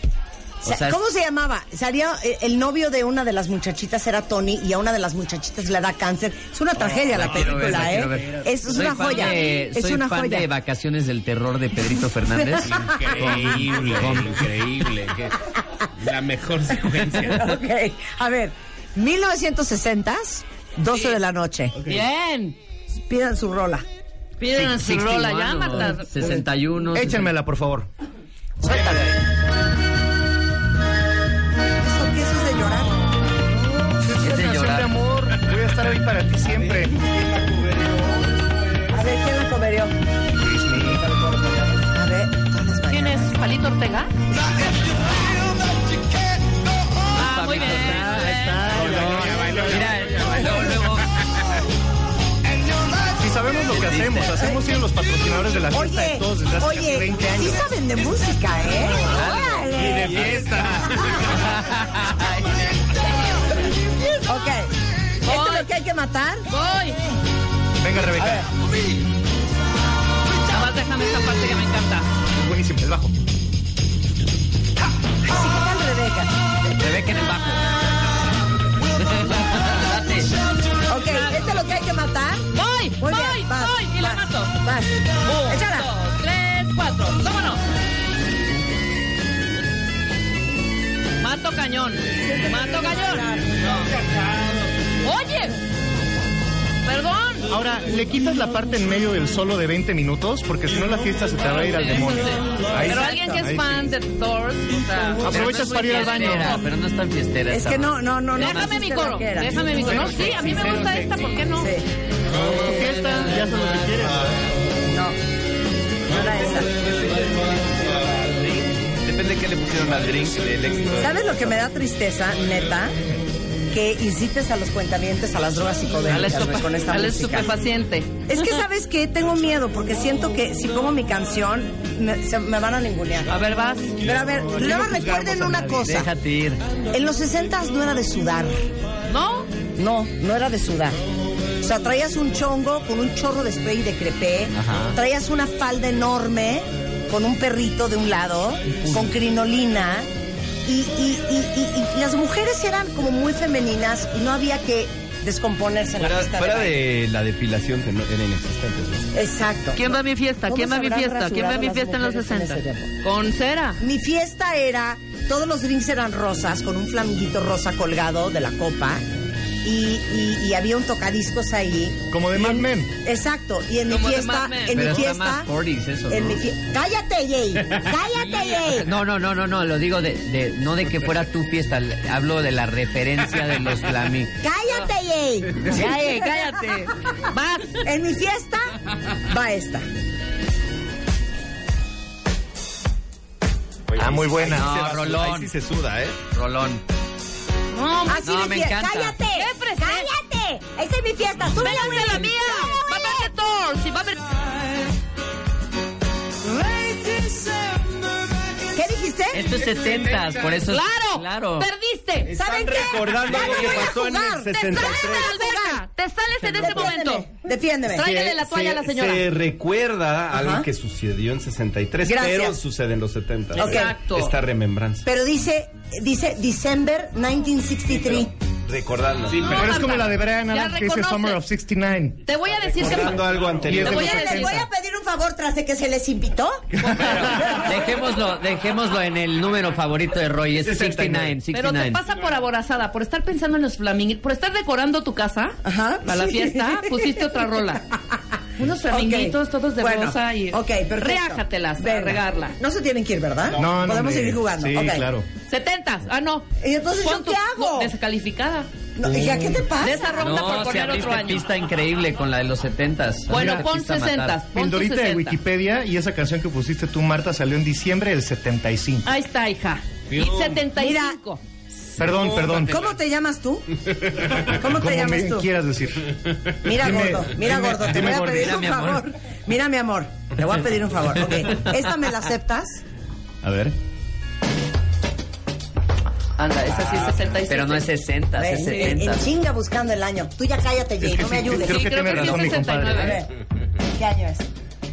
[SPEAKER 2] O sea, ¿Cómo se llamaba? Salía, eh, el novio de una de las muchachitas era Tony y a una de las muchachitas le da cáncer. Es una tragedia la,
[SPEAKER 13] La quiero ver,
[SPEAKER 2] película,
[SPEAKER 13] la
[SPEAKER 2] ¿eh? Es, es
[SPEAKER 13] Soy
[SPEAKER 2] una
[SPEAKER 13] fan
[SPEAKER 2] joya.
[SPEAKER 13] de-
[SPEAKER 2] es
[SPEAKER 13] soy
[SPEAKER 2] una
[SPEAKER 13] fan
[SPEAKER 2] joya.
[SPEAKER 13] de Vacaciones del Terror de Pedrito Fernández. <laughs>
[SPEAKER 14] Increíble, increíble. que- La mejor secuencia. <laughs>
[SPEAKER 2] Ok, a ver, 1960, 12 de la noche.
[SPEAKER 3] Bien.
[SPEAKER 2] Pidan su rola.
[SPEAKER 3] Piden su rola ya, Marta.
[SPEAKER 13] 61.
[SPEAKER 12] Échenmela, por favor.
[SPEAKER 2] Suéltala. ¿Eso qué? ¿Eso es de llorar?
[SPEAKER 12] Es
[SPEAKER 13] de llorar.
[SPEAKER 12] amor. Voy a estar ahí para ti siempre.
[SPEAKER 2] A ver, ¿quién la? A ver,
[SPEAKER 3] ¿Quién es? ¿Palito Ortega? Ah, muy bien.
[SPEAKER 13] Mira,
[SPEAKER 12] sabemos lo que hacemos, hacemos a los patrocinadores de la fiesta de todos desde hace casi
[SPEAKER 2] oye,
[SPEAKER 12] 20
[SPEAKER 2] sí
[SPEAKER 12] años.
[SPEAKER 2] saben de música, ¿eh?
[SPEAKER 12] Y de fiesta. <laughs>
[SPEAKER 2] Ok. ¿Esto es lo que hay que matar?
[SPEAKER 3] Voy.
[SPEAKER 12] Venga, Rebeca.
[SPEAKER 3] Nada más déjame esta parte que me encanta.
[SPEAKER 12] Es buenísimo, el bajo.
[SPEAKER 2] Así que tal, Rebeca.
[SPEAKER 13] Rebeca en el bajo. <laughs>
[SPEAKER 2] Ok, ¿esto es lo que hay que matar?
[SPEAKER 3] Voy,
[SPEAKER 2] Muy
[SPEAKER 3] voy,
[SPEAKER 2] bien, vas,
[SPEAKER 3] voy y la mato.
[SPEAKER 2] Vas.
[SPEAKER 3] Un,
[SPEAKER 2] Échala.
[SPEAKER 3] dos, tres, cuatro. ¡Vámonos! Mato cañón. Mato cañón. Oye. Perdón.
[SPEAKER 12] Ahora, le quitas la parte en medio del solo de 20 minutos, porque si no la fiesta se te va a ir al demonio. Ahí
[SPEAKER 3] Pero
[SPEAKER 12] sí.
[SPEAKER 3] alguien que
[SPEAKER 12] Ahí
[SPEAKER 3] es
[SPEAKER 12] sí.
[SPEAKER 3] fan de Doors, o sea,
[SPEAKER 12] Aprovechas para ir al baño.
[SPEAKER 13] Fiestera, pero no es tan fiestera.
[SPEAKER 2] Es que no, no, no. no
[SPEAKER 3] déjame mi coro. Déjame mi coro. No, sí, a mí me gusta esta, ¿por qué no?
[SPEAKER 2] Sí.
[SPEAKER 12] Tu fiesta, ya sabes lo que quieres.
[SPEAKER 2] No. No era esa.
[SPEAKER 10] Depende de qué le pusieron al drink, el éxito.
[SPEAKER 2] ¿Sabes lo que me da tristeza, neta? Que incites a los cuentavientes a las drogas
[SPEAKER 3] A la,
[SPEAKER 2] psicodélicas güey,
[SPEAKER 3] estupe-
[SPEAKER 2] con esta
[SPEAKER 3] a la
[SPEAKER 2] música.
[SPEAKER 3] estupefaciente.
[SPEAKER 2] Es que, ¿sabes qué? Tengo miedo porque siento que si pongo mi canción me, se- me van a ningunear.
[SPEAKER 3] A ver, vas.
[SPEAKER 2] Pero a ver, luego recuerden una cosa.
[SPEAKER 13] Déjate ir.
[SPEAKER 2] En los 60 no era de sudar.
[SPEAKER 3] ¿No?
[SPEAKER 2] No, no era de sudar. O sea, traías un chongo con un chorro de spray de crepé,
[SPEAKER 13] Ajá.
[SPEAKER 2] traías una falda enorme con un perrito de un lado, con crinolina, y, y- y- y- y las mujeres eran como muy femeninas y no había que descomponerse en la
[SPEAKER 10] Fuera,
[SPEAKER 2] pista
[SPEAKER 10] fuera
[SPEAKER 2] de
[SPEAKER 10] la depilación que no era inexistente.
[SPEAKER 2] Exacto.
[SPEAKER 3] ¿Quién va a mi fiesta?
[SPEAKER 2] ¿Cómo
[SPEAKER 3] ¿Quién va a mi fiesta? ¿Quién va a mi fiesta en los
[SPEAKER 2] las mujeres
[SPEAKER 3] 60?
[SPEAKER 2] en ese tiempo?
[SPEAKER 3] Con cera.
[SPEAKER 2] Mi fiesta era, todos los drinks eran rosas, con un flaminguito rosa colgado de la copa. Y, y- y había un tocadiscos ahí.
[SPEAKER 12] Como de Mad Men.
[SPEAKER 2] Exacto. Y en mi
[SPEAKER 3] Como
[SPEAKER 2] fiesta, en
[SPEAKER 13] Pero
[SPEAKER 2] mi
[SPEAKER 13] está
[SPEAKER 2] fiesta.
[SPEAKER 13] más 40s eso,
[SPEAKER 2] en
[SPEAKER 13] ¿no?
[SPEAKER 2] mi fie- ¡Cállate, Jay! ¡Cállate, <laughs> Jay!
[SPEAKER 13] No, no, no, no, no, lo digo de, de- no de que fuera tu fiesta, hablo de la referencia de los flami. <laughs>
[SPEAKER 2] ¡Cállate, Jay!
[SPEAKER 3] Cállate, cállate. Vas.
[SPEAKER 2] En mi fiesta va esta.
[SPEAKER 12] Ah, muy buena.
[SPEAKER 13] No, Rolón.
[SPEAKER 10] Ahí sí se suda, ¿eh?
[SPEAKER 13] Rolón.
[SPEAKER 3] No,
[SPEAKER 2] Así
[SPEAKER 13] no, me encanta.
[SPEAKER 2] ¡Cállate! ¡Cállate! Esa es mi fiesta. ¡Súbela,
[SPEAKER 3] ¡Véngase
[SPEAKER 2] Willy!
[SPEAKER 3] la mía! ¡Va a ver de Doors! y va a ver...
[SPEAKER 2] ¿Qué dijiste?
[SPEAKER 13] Esto es 70 por eso es-
[SPEAKER 3] ¡Claro!
[SPEAKER 13] Claro.
[SPEAKER 3] ¡Perdiste!
[SPEAKER 2] ¿Saben qué?
[SPEAKER 10] recordando algo que pasó en el
[SPEAKER 2] jugar.
[SPEAKER 3] ¡Te sales de
[SPEAKER 10] 63.
[SPEAKER 3] la alberca! ¡Te sales en ese momento!
[SPEAKER 2] Defiéndeme.
[SPEAKER 3] Tráigale la toalla a la
[SPEAKER 10] Se-
[SPEAKER 3] señora.
[SPEAKER 10] Se recuerda
[SPEAKER 2] Ajá.
[SPEAKER 10] algo que sucedió en 63,
[SPEAKER 2] Gracias.
[SPEAKER 10] pero sucede en los 70.
[SPEAKER 2] Ok.
[SPEAKER 3] Exacto.
[SPEAKER 10] Esta remembranza.
[SPEAKER 2] Pero dice, dice December 1963.
[SPEAKER 10] Recordando.
[SPEAKER 12] Pero es como la de Brian Adams que dice. Summer of 69.
[SPEAKER 3] Te voy a decir que...
[SPEAKER 10] Algo anterior.
[SPEAKER 3] Te voy a
[SPEAKER 2] Les voy a pedir un favor tras de que se les invitó?
[SPEAKER 13] Dejémoslo, dejémoslo en el número favorito de Roy, es 69,
[SPEAKER 3] Pero te
[SPEAKER 13] 69.
[SPEAKER 3] pasa por aborazada, por estar pensando en los flaminguitos, por estar decorando tu casa
[SPEAKER 2] Ajá.
[SPEAKER 3] a la fiesta, pusiste otra rola. <laughs> Unos flaminguitos todos de
[SPEAKER 2] Bueno,
[SPEAKER 3] rosa y
[SPEAKER 2] Ok, perfecto.
[SPEAKER 3] reájatelas a
[SPEAKER 2] Venga.
[SPEAKER 3] regarla.
[SPEAKER 2] No se tienen que ir, ¿verdad?
[SPEAKER 12] No, no,
[SPEAKER 2] Podemos
[SPEAKER 12] hombre.
[SPEAKER 2] seguir jugando.
[SPEAKER 12] Sí,
[SPEAKER 2] Ok.
[SPEAKER 12] claro.
[SPEAKER 3] Setentas, ah no.
[SPEAKER 2] ¿Y entonces yo
[SPEAKER 3] tu-
[SPEAKER 2] qué hago?
[SPEAKER 3] no, descalificada.
[SPEAKER 2] No, hija, ¿qué te pasa?
[SPEAKER 3] De esa ronda por
[SPEAKER 13] No, si
[SPEAKER 3] poner otro año.
[SPEAKER 13] pista increíble con la de los 70s.
[SPEAKER 3] Bueno, pon
[SPEAKER 13] pista a matar.
[SPEAKER 3] 60. Pon tu
[SPEAKER 12] Pildorita de
[SPEAKER 3] 60.
[SPEAKER 12] Wikipedia y esa canción que pusiste tú, Marta, salió en diciembre del 75.
[SPEAKER 3] Ahí está, hija. Y
[SPEAKER 15] Fiu.
[SPEAKER 3] 75.
[SPEAKER 12] Perdón, perdón.
[SPEAKER 2] ¿Cómo te llamas tú? ¿Cómo te
[SPEAKER 12] Como
[SPEAKER 2] llamas
[SPEAKER 12] me
[SPEAKER 2] tú?
[SPEAKER 12] quieras decir.
[SPEAKER 2] Mira,
[SPEAKER 12] Dime-
[SPEAKER 2] gordo, mira,
[SPEAKER 12] dime-
[SPEAKER 2] gordo, te
[SPEAKER 12] dime
[SPEAKER 2] voy a
[SPEAKER 12] gordo.
[SPEAKER 2] pedir
[SPEAKER 13] Mira,
[SPEAKER 2] un
[SPEAKER 13] mi amor.
[SPEAKER 2] favor. Mira, mi amor, te voy a pedir un favor. Ok, ¿esta me la aceptas?
[SPEAKER 12] A ver.
[SPEAKER 3] Anda, esa sí es 67.
[SPEAKER 13] Pero no es 60, es
[SPEAKER 2] Ven, en,
[SPEAKER 13] 70.
[SPEAKER 2] en chinga buscando el año. Tú ya cállate, Jay,
[SPEAKER 12] Es que
[SPEAKER 2] no me ayudes.
[SPEAKER 12] creo
[SPEAKER 3] Sí,
[SPEAKER 12] que
[SPEAKER 3] creo
[SPEAKER 12] tiene
[SPEAKER 3] que sí
[SPEAKER 12] razón
[SPEAKER 3] es
[SPEAKER 12] mi compadre.
[SPEAKER 3] 69.
[SPEAKER 2] A ver, ¿qué año es?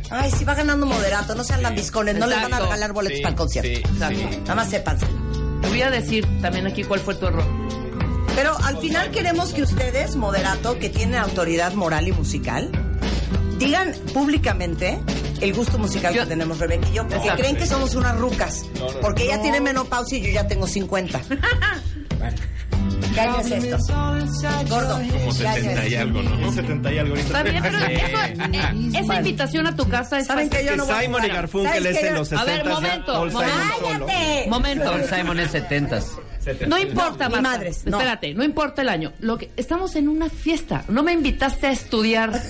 [SPEAKER 2] Ay, si va ganando moderato, no sean lambiscones, no les van a
[SPEAKER 3] Exacto.
[SPEAKER 2] regalar boletos
[SPEAKER 15] Sí,
[SPEAKER 2] para el concierto.
[SPEAKER 15] sí,
[SPEAKER 3] Exacto.
[SPEAKER 15] sí.
[SPEAKER 2] Nada más sépanse.
[SPEAKER 3] Te voy a decir también aquí cuál fue tu error.
[SPEAKER 2] Pero al final queremos que ustedes, moderato, que tienen autoridad moral y musical, digan públicamente el gusto musical
[SPEAKER 3] Yo-
[SPEAKER 2] que tenemos Rebeca y yo, porque
[SPEAKER 3] Exacto.
[SPEAKER 2] creen que somos unas rucas. porque ella tiene menopausia y yo ya tengo 50. <laughs> ¿Qué año es esto? Gordo.
[SPEAKER 15] Como
[SPEAKER 2] ¿qué año
[SPEAKER 15] 70 y algo, ¿no?
[SPEAKER 12] 70 y algo.
[SPEAKER 3] Está bien, pero eso, eh, esa invitación a tu casa es
[SPEAKER 2] ¿Saben que yo no voy a
[SPEAKER 16] Simon y Garfunkel
[SPEAKER 2] ¿Sabes
[SPEAKER 16] es en los 60
[SPEAKER 3] A ver, momento.
[SPEAKER 2] ¡Cállate!
[SPEAKER 3] Momento.
[SPEAKER 13] Paul Simon es 70s.
[SPEAKER 3] No importa, Marta.
[SPEAKER 2] madres, no.
[SPEAKER 3] Espérate, no importa el año. Lo que estamos en una fiesta. No me invitaste a estudiar. <laughs>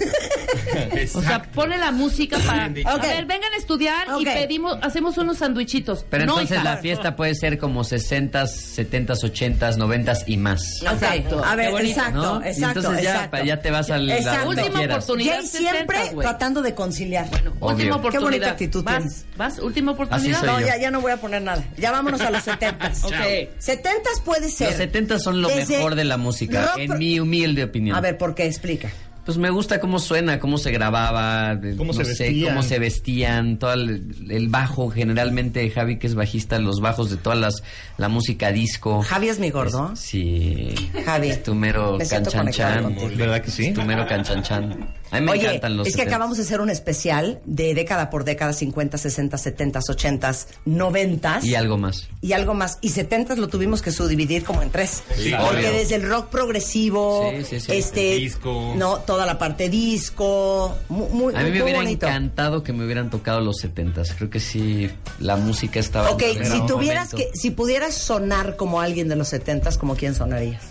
[SPEAKER 3] O sea, pone la música para.
[SPEAKER 15] Dicho.
[SPEAKER 3] A ver, vengan a estudiar y
[SPEAKER 2] Ok.
[SPEAKER 3] pedimos, hacemos unos sandwichitos.
[SPEAKER 13] Pero
[SPEAKER 3] No,
[SPEAKER 13] entonces
[SPEAKER 3] hija.
[SPEAKER 13] la fiesta puede ser como 60s, 70s, 80s, 90s y más.
[SPEAKER 3] Exacto.
[SPEAKER 2] A ver,
[SPEAKER 3] bonito.
[SPEAKER 2] exacto,
[SPEAKER 13] ¿no? Y
[SPEAKER 2] exacto,
[SPEAKER 13] entonces ya,
[SPEAKER 2] exacto.
[SPEAKER 13] ya te vas al- a
[SPEAKER 2] Exacto.
[SPEAKER 13] donde
[SPEAKER 3] Última oportunidad.
[SPEAKER 2] Jay siempre
[SPEAKER 3] 60, güey.
[SPEAKER 2] tratando de conciliar.
[SPEAKER 3] Última
[SPEAKER 13] Obvio.
[SPEAKER 3] oportunidad.
[SPEAKER 2] Qué bonita actitud
[SPEAKER 3] Vas,
[SPEAKER 2] tienes.
[SPEAKER 3] vas, última oportunidad.
[SPEAKER 13] soy
[SPEAKER 2] no,
[SPEAKER 13] yo.
[SPEAKER 2] ya, ya no voy a poner nada. Ya vámonos a los 70s.
[SPEAKER 3] Ok.
[SPEAKER 2] 70s puede ser.
[SPEAKER 13] Los 70s son lo
[SPEAKER 2] Desde
[SPEAKER 13] mejor de la música,
[SPEAKER 2] rock
[SPEAKER 13] en mi humilde opinión.
[SPEAKER 2] A ver, ¿por qué? Explica.
[SPEAKER 13] Pues me gusta cómo suena, cómo se grababa,
[SPEAKER 12] Cómo
[SPEAKER 13] no
[SPEAKER 12] se
[SPEAKER 13] sé,
[SPEAKER 12] vestían.
[SPEAKER 13] cómo se vestían, todo el, el bajo, generalmente Javi que es bajista, los bajos de todas las, la música disco.
[SPEAKER 2] Javi es mi gordo.
[SPEAKER 13] Es- sí.
[SPEAKER 2] Javi,
[SPEAKER 13] Es tu mero canchanchan.
[SPEAKER 12] ¿Verdad que sí?
[SPEAKER 13] Es tu mero canchanchan. A mí me
[SPEAKER 2] Oye,
[SPEAKER 13] encantan los
[SPEAKER 2] es que
[SPEAKER 13] 70s.
[SPEAKER 2] acabamos de hacer un especial de década por década, 50, 60, 70, 80, 90
[SPEAKER 13] Y algo más.
[SPEAKER 2] y algo más. Y 70 lo tuvimos que subdividir como en tres.
[SPEAKER 15] Sí,
[SPEAKER 2] Porque
[SPEAKER 13] obvio.
[SPEAKER 2] desde el rock progresivo,
[SPEAKER 13] Sí, sí, sí.
[SPEAKER 2] este,
[SPEAKER 15] El disco.
[SPEAKER 2] no, toda la parte disco, muy, muy,
[SPEAKER 13] A mí me
[SPEAKER 2] muy
[SPEAKER 13] hubiera
[SPEAKER 2] bonito.
[SPEAKER 13] encantado que me hubieran tocado los 70s. Creo que sí, la música estaba...
[SPEAKER 2] Ok,
[SPEAKER 13] en
[SPEAKER 2] si tuvieras
[SPEAKER 13] momento.
[SPEAKER 2] que, si pudieras sonar como alguien de los 70 ¿como quién sonarías?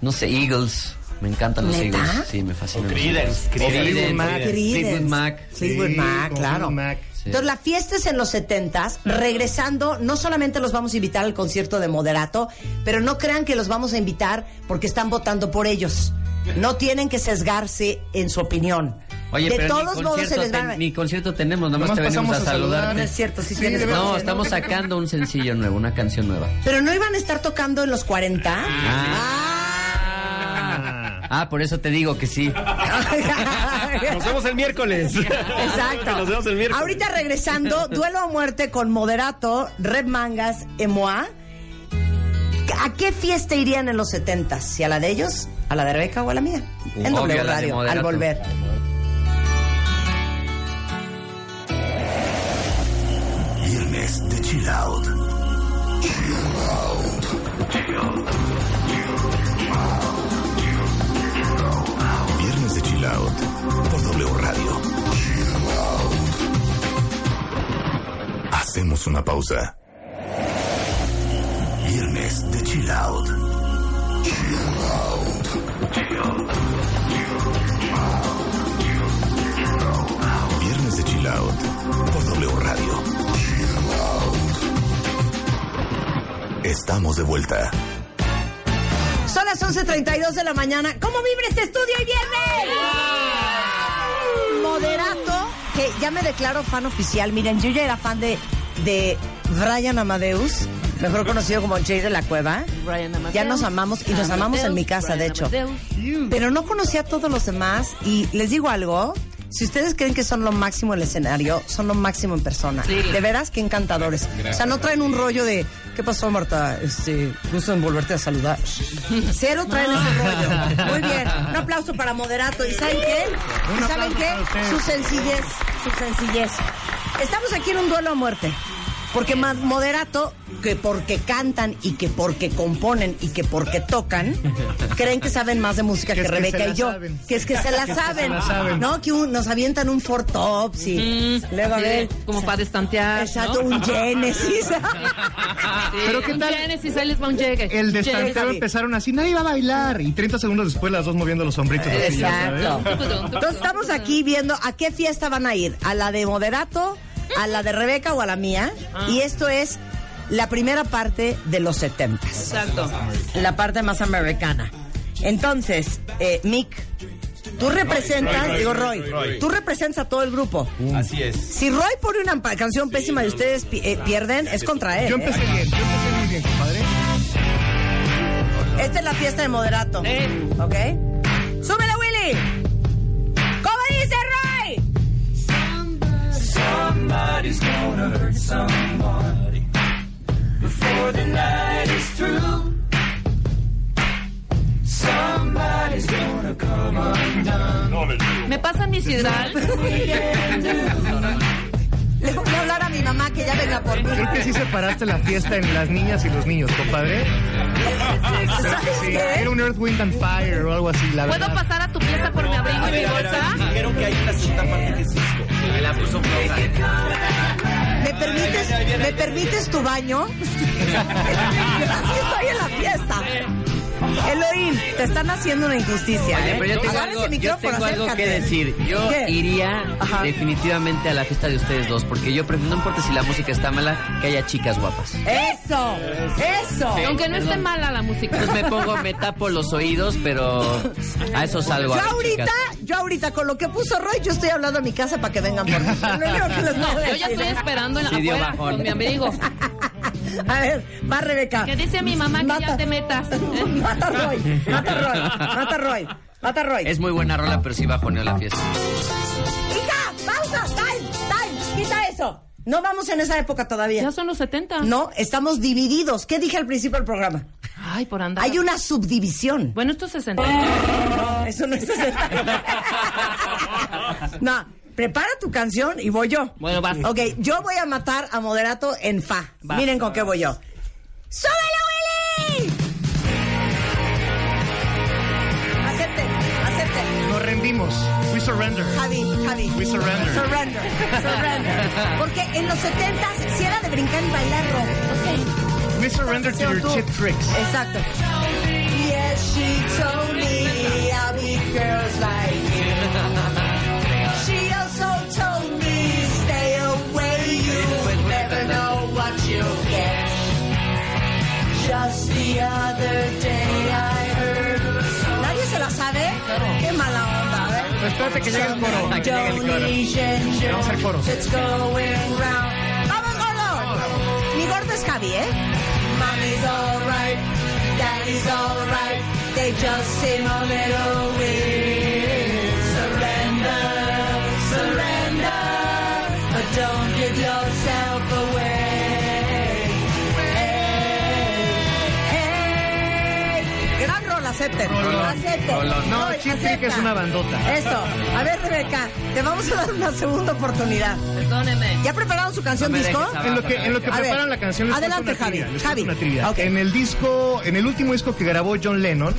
[SPEAKER 13] No sé, Eagles. Me encantan los
[SPEAKER 2] ¿Neta?
[SPEAKER 13] Eagles. Sí, me fascinan.
[SPEAKER 15] Creedence. Creedence.
[SPEAKER 12] Mac.
[SPEAKER 13] Fleetwood Mac.
[SPEAKER 2] Fleetwood
[SPEAKER 12] Sí,
[SPEAKER 2] Mac, claro.
[SPEAKER 12] Fleetwood Mac.
[SPEAKER 2] Entonces la fiesta es en los 70 regresando, no solamente los vamos a invitar al concierto de Moderato, pero no crean que los vamos a invitar porque están votando por ellos. No tienen que sesgarse en su opinión.
[SPEAKER 13] Oye,
[SPEAKER 2] de
[SPEAKER 13] pero
[SPEAKER 2] todos
[SPEAKER 13] ni,
[SPEAKER 2] modos se les van a...
[SPEAKER 13] ten- ni concierto tenemos, nada más te venimos a
[SPEAKER 12] saludar.
[SPEAKER 2] No es cierto, sí,
[SPEAKER 12] Sí,
[SPEAKER 2] tienes.
[SPEAKER 13] No, estamos sacando un sencillo nuevo, una canción nueva.
[SPEAKER 2] Pero no iban a estar tocando en los 40.
[SPEAKER 13] Ah. Ah, por eso te digo que sí. <laughs>
[SPEAKER 16] Nos vemos el miércoles.
[SPEAKER 2] Exacto.
[SPEAKER 16] Nos vemos el miércoles.
[SPEAKER 2] Ahorita regresando, duelo a muerte con Moderato, Red Mangas, Emoa. ¿A qué fiesta irían en los 70? ¿Si a la de ellos, a la de Rebeca o a la mía? En doble radio, al volver.
[SPEAKER 1] Viernes de Chill Out. Viernes de Chill Out por W Radio. Hacemos una pausa. Viernes de Chill Out. Viernes de Chill Out por W Radio. Estamos de vuelta.
[SPEAKER 2] Son las 11.32 de la mañana. ¿Cómo vibra este estudio hoy viernes? Moderato, que ya me declaro fan oficial. Miren, yo ya era fan de, de Brian Amadeus, mejor conocido como Jay de la Cueva.
[SPEAKER 3] Brian Amadeus.
[SPEAKER 2] Ya nos amamos y nos amamos en mi casa, de hecho.
[SPEAKER 3] Amadeus.
[SPEAKER 2] Pero no conocía a todos los demás y les digo algo, Si ustedes creen que son lo máximo en el escenario, son lo máximo en persona. De veras, qué encantadores. O sea, no traen un rollo de, ¿qué pasó, Marta? Este, gusto en volverte a saludar. <laughs> Cero traen ese rollo. Muy bien. Un aplauso para Moderato. ¿Y saben qué? ¿Y saben qué? Su sencillez. Su sencillez. Estamos aquí en un duelo a muerte. Porque ma- Moderato, que porque cantan y que porque componen y que porque tocan, creen que saben más de música que,
[SPEAKER 12] Que es que
[SPEAKER 2] Rebeca y yo.
[SPEAKER 12] saben.
[SPEAKER 2] Que es que se la
[SPEAKER 12] se
[SPEAKER 2] saben.
[SPEAKER 12] la saben.
[SPEAKER 2] ¿No? Que un- nos avientan un Four Tops y luego a ver.
[SPEAKER 3] como para destantear.
[SPEAKER 2] Exacto,
[SPEAKER 3] ¿no?
[SPEAKER 2] un Genesis. <laughs>
[SPEAKER 3] Pero qué tal? Genesis, ahí les va un llegue.
[SPEAKER 12] El destanteo empezaron así, nadie iba a bailar. Y 30 segundos después las dos moviendo los ya
[SPEAKER 2] Exacto. Entonces estamos aquí viendo a qué fiesta van a ir. ¿A la de Moderato, a la de Rebeca o a la mía? Y esto es la primera parte de los 70
[SPEAKER 3] Exacto.
[SPEAKER 2] La parte más americana. Entonces, eh, Mick, tú representas,
[SPEAKER 10] Roy, Roy,
[SPEAKER 2] digo
[SPEAKER 10] Roy,
[SPEAKER 2] Roy,
[SPEAKER 10] Roy.
[SPEAKER 2] tú representas a todo el grupo.
[SPEAKER 10] Así es.
[SPEAKER 2] Si Roy pone una canción pésima y ustedes pi- eh, pierden, es contra él.
[SPEAKER 12] Yo
[SPEAKER 2] ¿eh?
[SPEAKER 12] empecé bien, yo empecé muy bien, compadre.
[SPEAKER 2] Esta es la fiesta de moderato. ¿Ok? ¡Súbele, Willy!
[SPEAKER 8] Somebody's gonna hurt somebody before the night is through. Somebody's gonna come undone.
[SPEAKER 3] ¿Me pasan mi sidral?
[SPEAKER 2] Le voy a hablar a mi mamá que ya venga por mí.
[SPEAKER 12] Creo que sí separaste la fiesta en las niñas y los niños, compadre. Sí. Era un Earth, Wind and Fire o algo así, la
[SPEAKER 3] ¿Puedo
[SPEAKER 12] verdad.
[SPEAKER 3] pasar a tu pieza por mi abrigo y mi bolsa?
[SPEAKER 10] Dijeron que hay una segunda parte que es disco. Me la puso.
[SPEAKER 2] ¿Me permites, ¿Me permites tu baño? <laughs> <laughs> Así estoy en la fiesta. Elohim, te están haciendo una injusticia.
[SPEAKER 13] Oye,
[SPEAKER 2] ¿eh?
[SPEAKER 13] pero yo tengo
[SPEAKER 2] Agarra
[SPEAKER 13] algo,
[SPEAKER 2] ese
[SPEAKER 13] yo
[SPEAKER 2] micrófono,
[SPEAKER 13] tengo algo que decir. Yo
[SPEAKER 2] ¿Qué?
[SPEAKER 13] iría
[SPEAKER 2] Ajá.
[SPEAKER 13] definitivamente a la fiesta de ustedes dos, porque yo prefiero, no importa si la música está mala, que haya chicas guapas.
[SPEAKER 2] Eso, eso.
[SPEAKER 13] Sí,
[SPEAKER 3] Aunque no esté mala la música.
[SPEAKER 13] Entonces me pongo, me tapo los oídos, pero a eso salgo.
[SPEAKER 2] Yo ahorita,
[SPEAKER 13] chicas.
[SPEAKER 2] yo ahorita con lo que puso Roy, yo estoy hablando a mi casa para que vengan por mí. Único que les
[SPEAKER 3] No, yo ya estoy esperando en la
[SPEAKER 13] Sí,
[SPEAKER 3] afuera con mi abrigo.
[SPEAKER 2] A ver, va Rebeca.
[SPEAKER 3] Que dice mi mamá que
[SPEAKER 2] Mata.
[SPEAKER 3] ya te metas. <laughs> ¿eh?
[SPEAKER 2] Mata Roy, mata Roy, mata Roy, mata Roy.
[SPEAKER 13] Es muy buena rola, pero sí bajoneo la fiesta.
[SPEAKER 2] Hija, pausa, time, time, quita eso. No vamos en esa época todavía.
[SPEAKER 3] Ya son los 70.
[SPEAKER 2] No, estamos divididos. ¿Qué dije al principio del programa?
[SPEAKER 3] Ay, por andar.
[SPEAKER 2] Hay una subdivisión.
[SPEAKER 3] Bueno, esto es 60.
[SPEAKER 2] No, eso no es <laughs> No, prepara tu canción y voy yo.
[SPEAKER 3] Bueno, vas.
[SPEAKER 2] Ok, yo voy a matar a Moderato en fa. Miren con qué voy yo. ¡Súbele, Willy!
[SPEAKER 12] Rendimos. We surrender.
[SPEAKER 2] Javi, Javi.
[SPEAKER 12] We surrender.
[SPEAKER 2] Surrender, surrender. <laughs> Porque en los 70 si era de brincar y bailar rock.
[SPEAKER 12] We surrender to your
[SPEAKER 2] Tú.
[SPEAKER 12] chip tricks.
[SPEAKER 2] Exacto. Yes, she told me I'll be girls like
[SPEAKER 12] espérate que llegue el coro. Que llegue el coro. Vamos al coro.
[SPEAKER 2] It's going round. ¡Vamos, gordo! Mi gordo es Javi, ¿eh? Mommy's alright, daddy's alright. They just seem a little weird. Surrender, surrender. But don't give yourself acepten.
[SPEAKER 12] Rolón.
[SPEAKER 2] Acepten.
[SPEAKER 12] Rolón. No, Chip Trick es una bandota.
[SPEAKER 2] Eso. A ver, Rebeca, te vamos a dar una segunda oportunidad.
[SPEAKER 3] Perdóneme.
[SPEAKER 2] ¿Ya prepararon su canción
[SPEAKER 13] No
[SPEAKER 2] disco?
[SPEAKER 13] abajo.
[SPEAKER 12] En lo que, en lo que
[SPEAKER 2] A ver,
[SPEAKER 12] preparan la canción les
[SPEAKER 2] adelante,
[SPEAKER 12] una
[SPEAKER 2] Javi, Javi.
[SPEAKER 12] una trivia.
[SPEAKER 2] Ok.
[SPEAKER 12] En el disco, en el último disco que grabó John Lennon,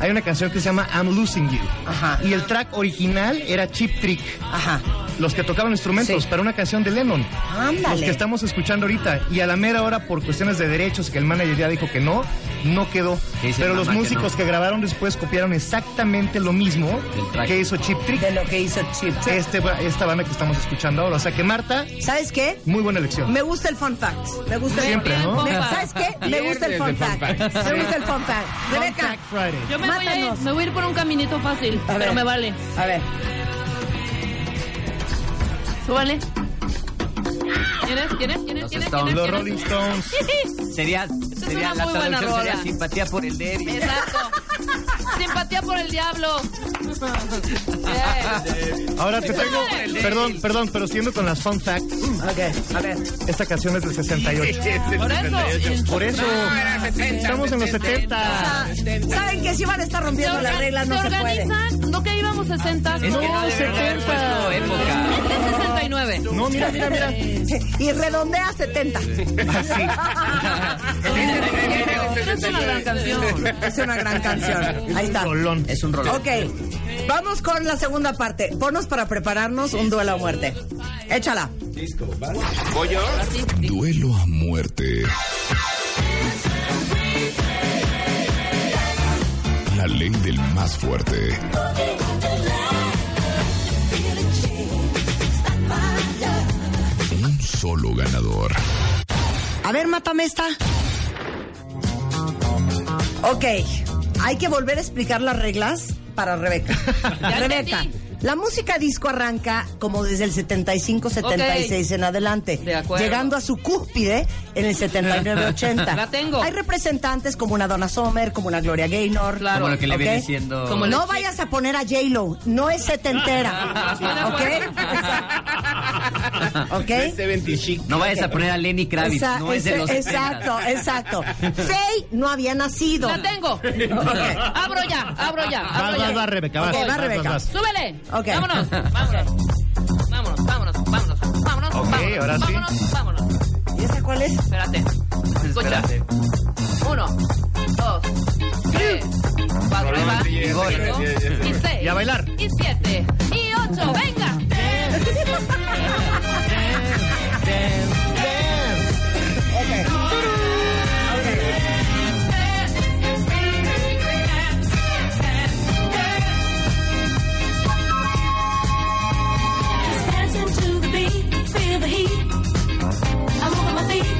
[SPEAKER 12] hay una canción que se llama I'm Losing You.
[SPEAKER 2] Ajá.
[SPEAKER 12] Y el track original era Chip Trick.
[SPEAKER 2] Ajá.
[SPEAKER 12] Los que tocaban instrumentos
[SPEAKER 2] Sí.
[SPEAKER 12] para una canción de Lennon.
[SPEAKER 2] Ándale.
[SPEAKER 12] Los que estamos escuchando ahorita. Y a la mera hora, por cuestiones de derechos, que el manager ya dijo que no, no quedó. Pero los
[SPEAKER 13] que
[SPEAKER 12] músicos
[SPEAKER 13] no.
[SPEAKER 12] que, grabaron después copiaron exactamente lo mismo que hizo Chip Trick.
[SPEAKER 2] De lo que hizo Chip Trick.
[SPEAKER 12] Este, esta banda que estamos escuchando ahora. O sea que Marta,
[SPEAKER 2] ¿Sabes qué?
[SPEAKER 12] muy buena elección.
[SPEAKER 2] Me gusta el fun fact. Me gusta
[SPEAKER 12] Siempre,
[SPEAKER 2] el
[SPEAKER 12] ¿no?
[SPEAKER 2] Me- ¿Sabes qué? Me gusta el fun fact. Me gusta el fun fact. Rebeca.
[SPEAKER 3] Yo me voy, a ir, me voy a ir por un caminito fácil,
[SPEAKER 2] A ver.
[SPEAKER 3] pero me vale.
[SPEAKER 2] a ver.
[SPEAKER 3] Súbale. ¿Quieres? ¿Quieres?
[SPEAKER 13] Los
[SPEAKER 3] ¿Quieres?
[SPEAKER 13] Stones.
[SPEAKER 3] ¿Quieres?
[SPEAKER 12] Los. Rolling Stones.
[SPEAKER 13] Sería,
[SPEAKER 3] es
[SPEAKER 13] sería la traducción sería simpatía por el débil.
[SPEAKER 3] Exacto. Simpatía por el diablo.
[SPEAKER 12] Ahora te tengo. Perdón, perdón, pero siendo con las fun facts.
[SPEAKER 2] Ok, a ver.
[SPEAKER 12] Esta canción es del 68.
[SPEAKER 2] Por eso.
[SPEAKER 12] Por eso. Estamos en los 70.
[SPEAKER 2] ¿Saben que si van a estar rompiendo las reglas no se puede?
[SPEAKER 3] organizan? ¿No que íbamos 60?
[SPEAKER 13] Es que no debieron haber puesto época.
[SPEAKER 3] Es 69.
[SPEAKER 12] No, mira, mira, mira. <laughs>
[SPEAKER 2] Y redondea 70.
[SPEAKER 3] Es una gran canción.
[SPEAKER 2] Es una gran canción. Ahí está.
[SPEAKER 12] Rolón.
[SPEAKER 13] Es un rolón.
[SPEAKER 2] Ok, vamos con la segunda parte. Ponos para prepararnos un duelo a muerte. Échala.
[SPEAKER 15] ¿Voy yo?
[SPEAKER 1] Duelo a muerte. La ley del más fuerte. Ganador.
[SPEAKER 2] A ver, mátame esta. Ok, hay que volver a explicar las reglas para Rebeca. <laughs> Rebeca,
[SPEAKER 3] entendí.
[SPEAKER 2] la música disco arranca como desde el 75-76 en adelante,
[SPEAKER 3] De acuerdo.
[SPEAKER 2] llegando a su cúspide en el 79-80. <laughs>
[SPEAKER 3] La tengo.
[SPEAKER 2] Hay representantes como una Donna Summer, como una Gloria Gaynor.
[SPEAKER 3] Claro.
[SPEAKER 13] Como lo que le
[SPEAKER 2] ¿ok?
[SPEAKER 13] viene diciendo.
[SPEAKER 3] Como
[SPEAKER 2] no vayas a poner a J-Lo, no es setentera. <laughs> ¿Ok? <laughs> ¿Ok?
[SPEAKER 15] 70 chic.
[SPEAKER 13] No vayas a poner a Lenny Kravitz,
[SPEAKER 2] Esa-
[SPEAKER 13] no es de los
[SPEAKER 2] exacto,
[SPEAKER 13] 70. <laughs>
[SPEAKER 2] exacto. Faye no había nacido.
[SPEAKER 3] La tengo. <laughs> Abro ya, abro ya. Abro
[SPEAKER 12] vas,
[SPEAKER 3] ya.
[SPEAKER 12] vas, Rebeca, vas.
[SPEAKER 2] Ok, va,
[SPEAKER 12] vas,
[SPEAKER 2] Rebeca.
[SPEAKER 12] vas, vas.
[SPEAKER 3] Súbele. Vámonos, vámonos. Vámonos, vámonos, vámonos, vámonos.
[SPEAKER 12] Ok,
[SPEAKER 3] vámonos,
[SPEAKER 12] ahora sí.
[SPEAKER 3] Vámonos, vámonos.
[SPEAKER 2] ¿Y esa cuál es?
[SPEAKER 3] Espérate. Escucha.
[SPEAKER 13] Espérate.
[SPEAKER 3] Uno, dos, tres, cuatro, va.
[SPEAKER 13] Y
[SPEAKER 3] y seis.
[SPEAKER 12] Y a bailar.
[SPEAKER 3] Y siete. Y ocho. Venga.
[SPEAKER 17] Dancing to the beat, feel the heat. I'm moving my feet.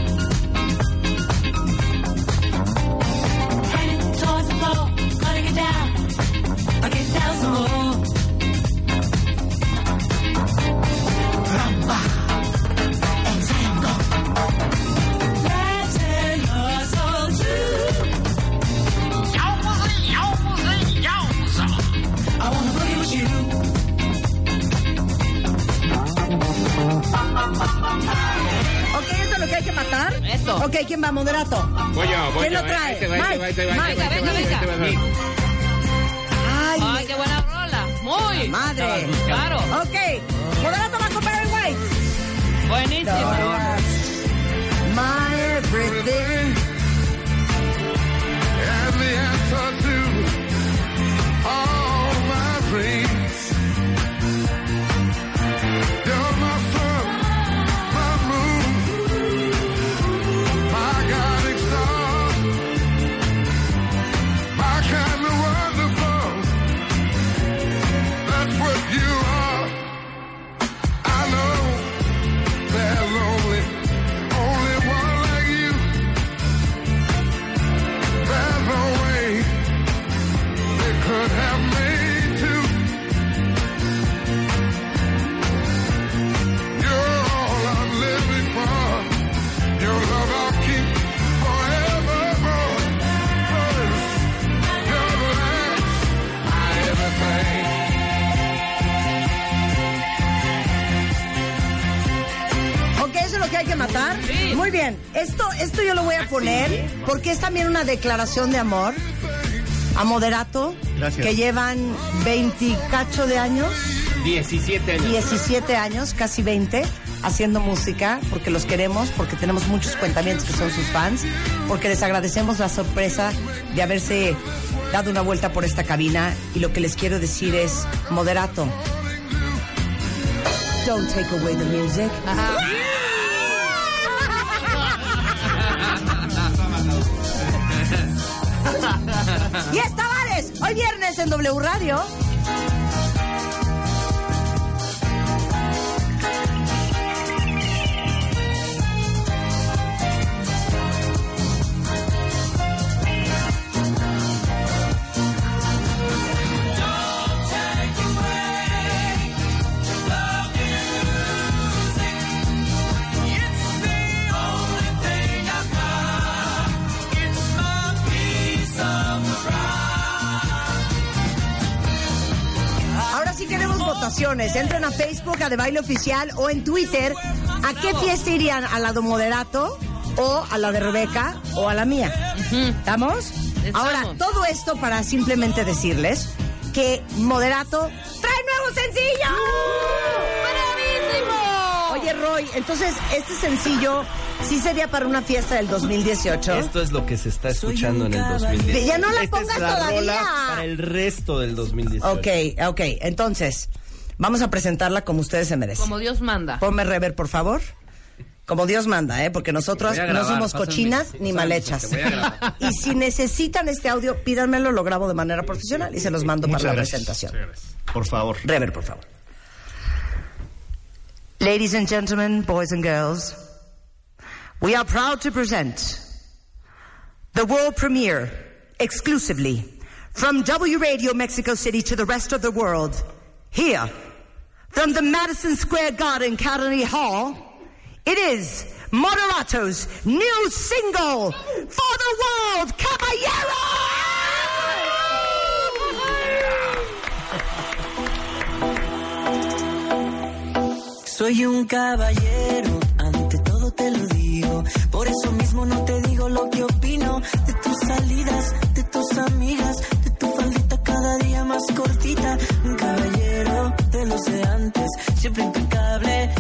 [SPEAKER 17] Towards the floor, gonna get down. I get down some more.
[SPEAKER 2] Ok, ¿eso es lo que hay que matar?
[SPEAKER 3] Esto.
[SPEAKER 2] Ok, ¿quién va? Moderato.
[SPEAKER 15] Voy yo, voy
[SPEAKER 2] ¿Quién
[SPEAKER 15] yo.
[SPEAKER 2] lo trae?
[SPEAKER 15] Ahí te va, ahí te va, ahí te va,
[SPEAKER 3] Mike, venga,
[SPEAKER 15] te va.
[SPEAKER 2] Ay,
[SPEAKER 3] Ay, qué buena rola. Muy.
[SPEAKER 2] madre.
[SPEAKER 3] Claro.
[SPEAKER 2] Ok, moderato va con Barry White.
[SPEAKER 3] Buenísimo.
[SPEAKER 2] My everything.
[SPEAKER 18] And the answer to all my dreams.
[SPEAKER 2] Muy bien. Esto, esto yo lo voy a poner porque es también una declaración de amor a Moderato.
[SPEAKER 12] Gracias.
[SPEAKER 2] Que llevan 20 cacho de años,
[SPEAKER 15] 17 años.
[SPEAKER 2] 17 años, casi 20, haciendo música porque los queremos, porque tenemos muchos cuentamientos que son sus fans, porque les agradecemos la sorpresa de haberse dado una vuelta por esta cabina y lo que les quiero decir es, Moderato, don't take away the music. Y esta Vales, hoy viernes en W Radio. Opciones. Entren a Facebook, a De Baile Oficial o en Twitter. ¿A qué fiesta irían? ¿A la de Moderato o a la de Rebeca o a la mía? ¿Estamos? Ahora, todo esto para simplemente decirles que Moderato trae nuevo sencillo. ¡Bravísimo! Oye, Roy, entonces, este sencillo sí sería para una fiesta del 2018.
[SPEAKER 15] Esto es lo que se está escuchando en el 2018.
[SPEAKER 2] Ya no la
[SPEAKER 15] Esta
[SPEAKER 2] pongas
[SPEAKER 15] es la
[SPEAKER 2] todavía.
[SPEAKER 15] rola para el resto del 2018.
[SPEAKER 2] Ok, ok. Entonces, vamos a presentarla como ustedes se merecen.
[SPEAKER 3] Como Dios manda.
[SPEAKER 2] Ponme rever, por favor. Como Dios manda, ¿eh? Porque nosotros no somos cochinas ni
[SPEAKER 13] pásame,
[SPEAKER 2] mal hechas.
[SPEAKER 13] te voy a grabar. <laughs>
[SPEAKER 2] Y si necesitan este audio, pídanmelo, lo grabo de manera profesional y se los mando
[SPEAKER 12] Muchas
[SPEAKER 2] para la presentación.
[SPEAKER 12] Por favor.
[SPEAKER 2] Rever, por favor. Ladies and gentlemen, boys and girls, we are proud to present the world premiere exclusively from W Radio Mexico City to the rest of the world. Here, from the Madison Square Garden Carnegie Hall, it is Moderato's new single for the world,
[SPEAKER 8] Soy un caballero, ante todo te lo digo. Por eso mismo no te digo lo que opino de tus salidas, de tus amigas, de tu faldita cada día más cortita. Siempre impecable,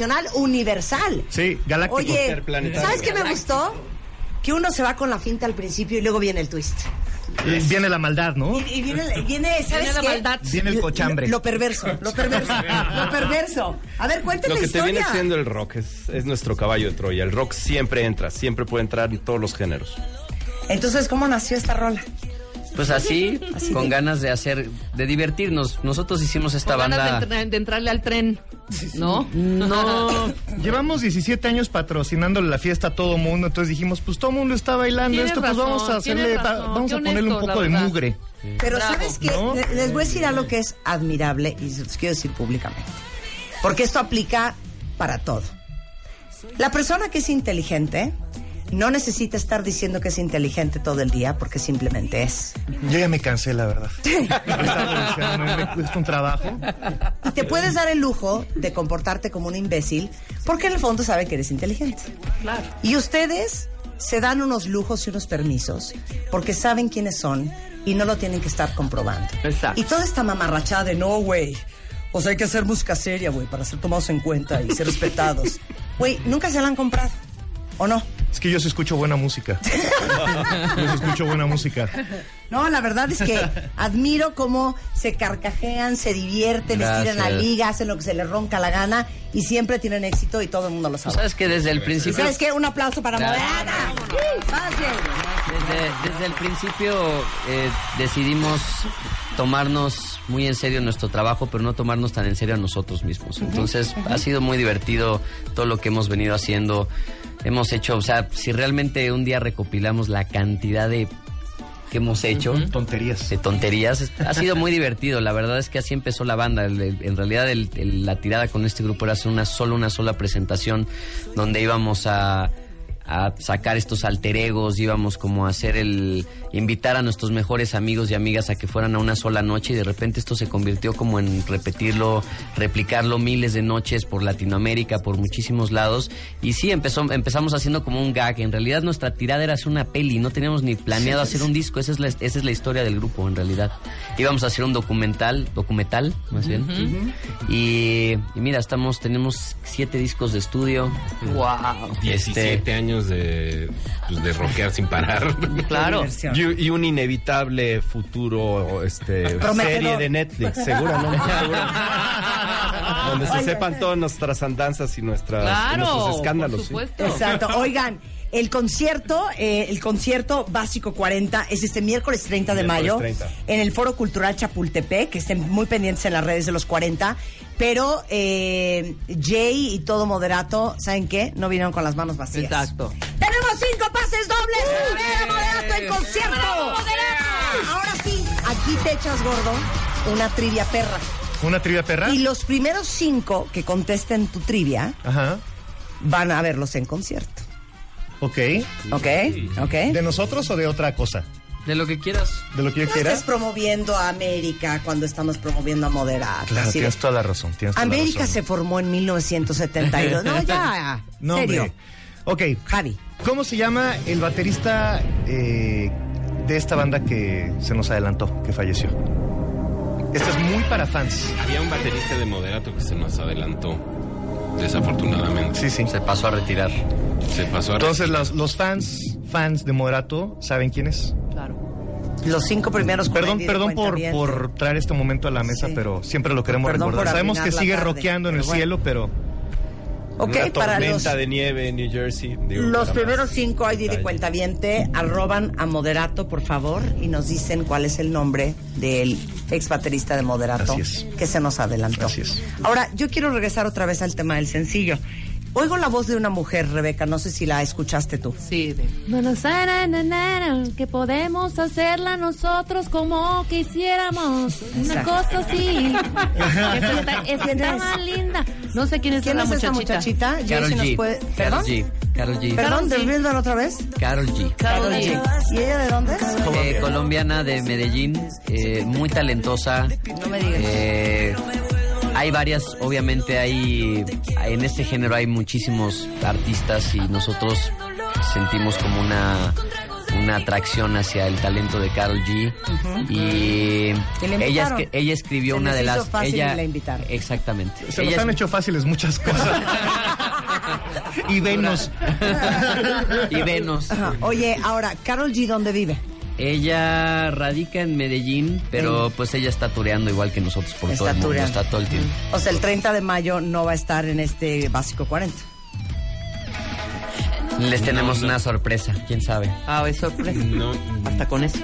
[SPEAKER 2] internacional universal.
[SPEAKER 12] Sí, galáctico.
[SPEAKER 2] Oye,
[SPEAKER 12] Interplanetario.
[SPEAKER 2] ¿sabes qué me gustó? Que uno se va con la finta al principio y luego viene el twist.
[SPEAKER 12] Y Viene la maldad, ¿no?
[SPEAKER 2] Y, y viene, viene, ¿sabes
[SPEAKER 3] Viene la
[SPEAKER 2] qué?
[SPEAKER 3] maldad.
[SPEAKER 12] Viene el cochambre.
[SPEAKER 2] Lo, lo perverso, lo perverso, lo perverso. A ver, cuéntame
[SPEAKER 15] Lo que te viene siendo el rock es, es nuestro caballo de Troya. El rock siempre entra, siempre puede entrar en todos los géneros.
[SPEAKER 2] Entonces, ¿cómo nació esta rola?
[SPEAKER 13] Pues así, con ganas de hacer, de divertirnos. Nosotros hicimos esta
[SPEAKER 3] Con ganas
[SPEAKER 13] banda.
[SPEAKER 3] de, entra- de entrarle al tren, ¿no?
[SPEAKER 12] No, <laughs> llevamos 17 años patrocinándole la fiesta a todo mundo, entonces dijimos, pues todo mundo está bailando esto, pues vamos a hacerle,
[SPEAKER 3] razón,
[SPEAKER 12] vamos a ponerle un poco de mugre.
[SPEAKER 2] Pero
[SPEAKER 3] Bravo.
[SPEAKER 2] ¿sabes. Le- Les voy a decir algo que es admirable y se los quiero decir públicamente. Porque esto aplica para todo. La persona que es inteligente no necesita estar diciendo que es inteligente todo el día porque simplemente es.
[SPEAKER 12] Yo ya me cansé, la verdad. Me cuesta un trabajo.
[SPEAKER 2] Y te puedes dar el lujo de comportarte como un imbécil porque en el fondo sabe que eres inteligente.
[SPEAKER 3] Claro.
[SPEAKER 2] Y ustedes se dan unos lujos y unos permisos porque saben quiénes son y no lo tienen que estar comprobando.
[SPEAKER 3] Exacto.
[SPEAKER 2] Y toda esta mamarrachada de no, güey. O sea, hay que hacer música seria, güey, para ser tomados en cuenta y ser respetados. <laughs> Güey, nunca se la han comprado. ¿O no?
[SPEAKER 12] Es que yo sí escucho buena música. Yo sí escucho buena música.
[SPEAKER 2] No, la verdad es que admiro cómo se carcajean, se divierten, estiran la
[SPEAKER 13] Gracias.
[SPEAKER 2] liga, hacen lo que se les ronca la gana y siempre tienen éxito y todo el mundo lo sabe.
[SPEAKER 13] Sabes que desde el
[SPEAKER 2] ¿Y
[SPEAKER 13] principio.
[SPEAKER 2] sabes qué? Un aplauso para
[SPEAKER 13] Claro. Desde, desde el principio eh, decidimos tomarnos muy en serio nuestro trabajo, pero no tomarnos tan en serio a nosotros mismos. Entonces ha sido muy divertido todo lo que hemos venido haciendo. Hemos hecho, o sea, si realmente un día recopilamos la cantidad de que hemos hecho,
[SPEAKER 12] Tonterías.
[SPEAKER 13] de tonterías, ha sido muy <laughs> divertido. La verdad es que así empezó la banda. El- el- en realidad el- el- la tirada con este grupo era hacer una solo una sola presentación donde íbamos a a sacar estos alter egos, íbamos como a hacer el invitar a nuestros mejores amigos y amigas a que fueran a una sola noche y de repente esto se convirtió como en repetirlo, replicarlo miles de noches por Latinoamérica, por muchísimos lados y sí empezó empezamos haciendo como un gag, en realidad nuestra tirada era hacer una peli, no teníamos ni planeado hacer un disco, esa es la, esa es la historia del grupo en realidad. Íbamos a hacer un documental, documental más bien. y, y mira, estamos tenemos siete discos de estudio.
[SPEAKER 3] Wow.
[SPEAKER 14] 17 años de, pues, de rockear sin parar.
[SPEAKER 3] Claro.
[SPEAKER 15] Y, y un inevitable futuro este,
[SPEAKER 2] Prometedor.
[SPEAKER 15] serie de Netflix, seguro, ¿no? <laughs> Seguro. Donde se
[SPEAKER 2] Oye,
[SPEAKER 15] sepan todas nuestras andanzas y, nuestras, y nuestros escándalos.
[SPEAKER 3] por
[SPEAKER 15] ¿sí?
[SPEAKER 3] supuesto.
[SPEAKER 2] Exacto. Oigan, el concierto, eh, el concierto básico 40 es este miércoles 30 de
[SPEAKER 15] Miércoles
[SPEAKER 2] mayo
[SPEAKER 15] 30.
[SPEAKER 2] en el Foro Cultural Chapultepec, que estén muy pendientes en las redes de los 40. Pero eh, Jay y todo moderato, ¿saben qué? No vinieron con las manos vacías.
[SPEAKER 3] Exacto.
[SPEAKER 2] ¡Tenemos cinco pases dobles! ¡Para ver a Moderato en concierto! Ahora sí, aquí te echas gordo una trivia perra.
[SPEAKER 12] ¿Una trivia perra?
[SPEAKER 2] Y los primeros cinco que contesten tu trivia
[SPEAKER 12] Ajá.
[SPEAKER 2] van a verlos en concierto.
[SPEAKER 12] Ok.
[SPEAKER 2] ¿Ok? ¿Ok?
[SPEAKER 12] ¿De nosotros o de otra cosa?
[SPEAKER 13] De lo que quieras.
[SPEAKER 12] ¿De lo que yo
[SPEAKER 2] No
[SPEAKER 12] quiera?
[SPEAKER 2] estés promoviendo a América cuando estamos promoviendo a Moderato.
[SPEAKER 12] Claro,
[SPEAKER 2] Así de-
[SPEAKER 12] tienes toda la razón. Tienes toda la
[SPEAKER 2] América
[SPEAKER 12] razón.
[SPEAKER 2] se formó en 1972. No, ya. <laughs>
[SPEAKER 12] No,
[SPEAKER 2] serio.
[SPEAKER 12] hombre. Ok.
[SPEAKER 2] Javi.
[SPEAKER 12] ¿Cómo se llama el baterista eh, de esta banda que se nos adelantó, que falleció? Esto es muy para fans.
[SPEAKER 14] Había un baterista de moderato que se nos adelantó, desafortunadamente.
[SPEAKER 12] Sí, sí.
[SPEAKER 13] Se pasó a retirar.
[SPEAKER 14] Se pasó a
[SPEAKER 12] Entonces los, los fans, fans de Moderato, ¿saben quién es?
[SPEAKER 3] Claro.
[SPEAKER 2] Los cinco primeros
[SPEAKER 12] Perdón, perdón por, por traer este momento a la mesa,
[SPEAKER 2] Sí.
[SPEAKER 12] pero siempre lo queremos
[SPEAKER 2] Perdón
[SPEAKER 12] recordar. Sabemos que sigue
[SPEAKER 2] tarde,
[SPEAKER 12] rockeando en el
[SPEAKER 2] bueno.
[SPEAKER 12] cielo, pero
[SPEAKER 2] Ok,
[SPEAKER 15] Una
[SPEAKER 2] para los,
[SPEAKER 15] tormenta de nieve en New Jersey. Digo,
[SPEAKER 2] los primeros cinco ID de. Cuentaviente arroban a Moderato, por favor, y nos dicen cuál es el nombre del ex baterista de Moderato
[SPEAKER 12] es.
[SPEAKER 2] que se nos adelantó.
[SPEAKER 12] Así es.
[SPEAKER 2] Ahora, yo quiero regresar otra vez al tema del sencillo. Oigo la voz de una mujer, Rebeca, no sé si la escuchaste tú.
[SPEAKER 3] Sí, de...
[SPEAKER 9] Buenos Aires, na, na, na, que podemos hacerla nosotros como quisiéramos. Una cosa así. Está, esa
[SPEAKER 2] ¿Quién
[SPEAKER 9] está
[SPEAKER 2] es?
[SPEAKER 9] más linda.
[SPEAKER 3] No sé quién es
[SPEAKER 2] ¿Quién
[SPEAKER 3] la
[SPEAKER 2] es esa
[SPEAKER 3] muchachita.
[SPEAKER 13] Carol G.
[SPEAKER 2] puede-
[SPEAKER 13] Carol. G. Carol G.
[SPEAKER 2] Perdón,
[SPEAKER 3] G.
[SPEAKER 2] ¿devolviéndolo otra vez?
[SPEAKER 13] Carol G.
[SPEAKER 3] Carol
[SPEAKER 2] G.
[SPEAKER 3] G.
[SPEAKER 2] ¿Y ella de dónde es?
[SPEAKER 13] Eh, colombiana de Medellín, eh, muy talentosa.
[SPEAKER 2] No me digas.
[SPEAKER 13] Eh, hay varias, obviamente hay, en este género hay muchísimos artistas y nosotros sentimos como una, una atracción hacia el talento de Carol G. Y
[SPEAKER 2] Y la
[SPEAKER 13] ella, ella escribió
[SPEAKER 2] Se
[SPEAKER 13] una de las...
[SPEAKER 2] fácil
[SPEAKER 13] ella,
[SPEAKER 2] y la invitaron.
[SPEAKER 13] Exactamente.
[SPEAKER 12] se nos han
[SPEAKER 13] es-
[SPEAKER 12] hecho fáciles muchas cosas. <laughs> y venos.
[SPEAKER 13] y Venus.
[SPEAKER 2] Ajá. Oye, ahora, Carol G, ¿dónde vive?
[SPEAKER 13] Ella radica en Medellín, pero pues ella está tureando igual que nosotros por
[SPEAKER 2] Está
[SPEAKER 13] todo el mundo,
[SPEAKER 2] tureando.
[SPEAKER 13] está todo el tiempo.
[SPEAKER 2] O sea, el 30 de mayo no va a estar en este básico 40.
[SPEAKER 13] Les tenemos una sorpresa, quién sabe.
[SPEAKER 3] Ah, es sorpresa.
[SPEAKER 14] No.
[SPEAKER 3] Hasta con eso.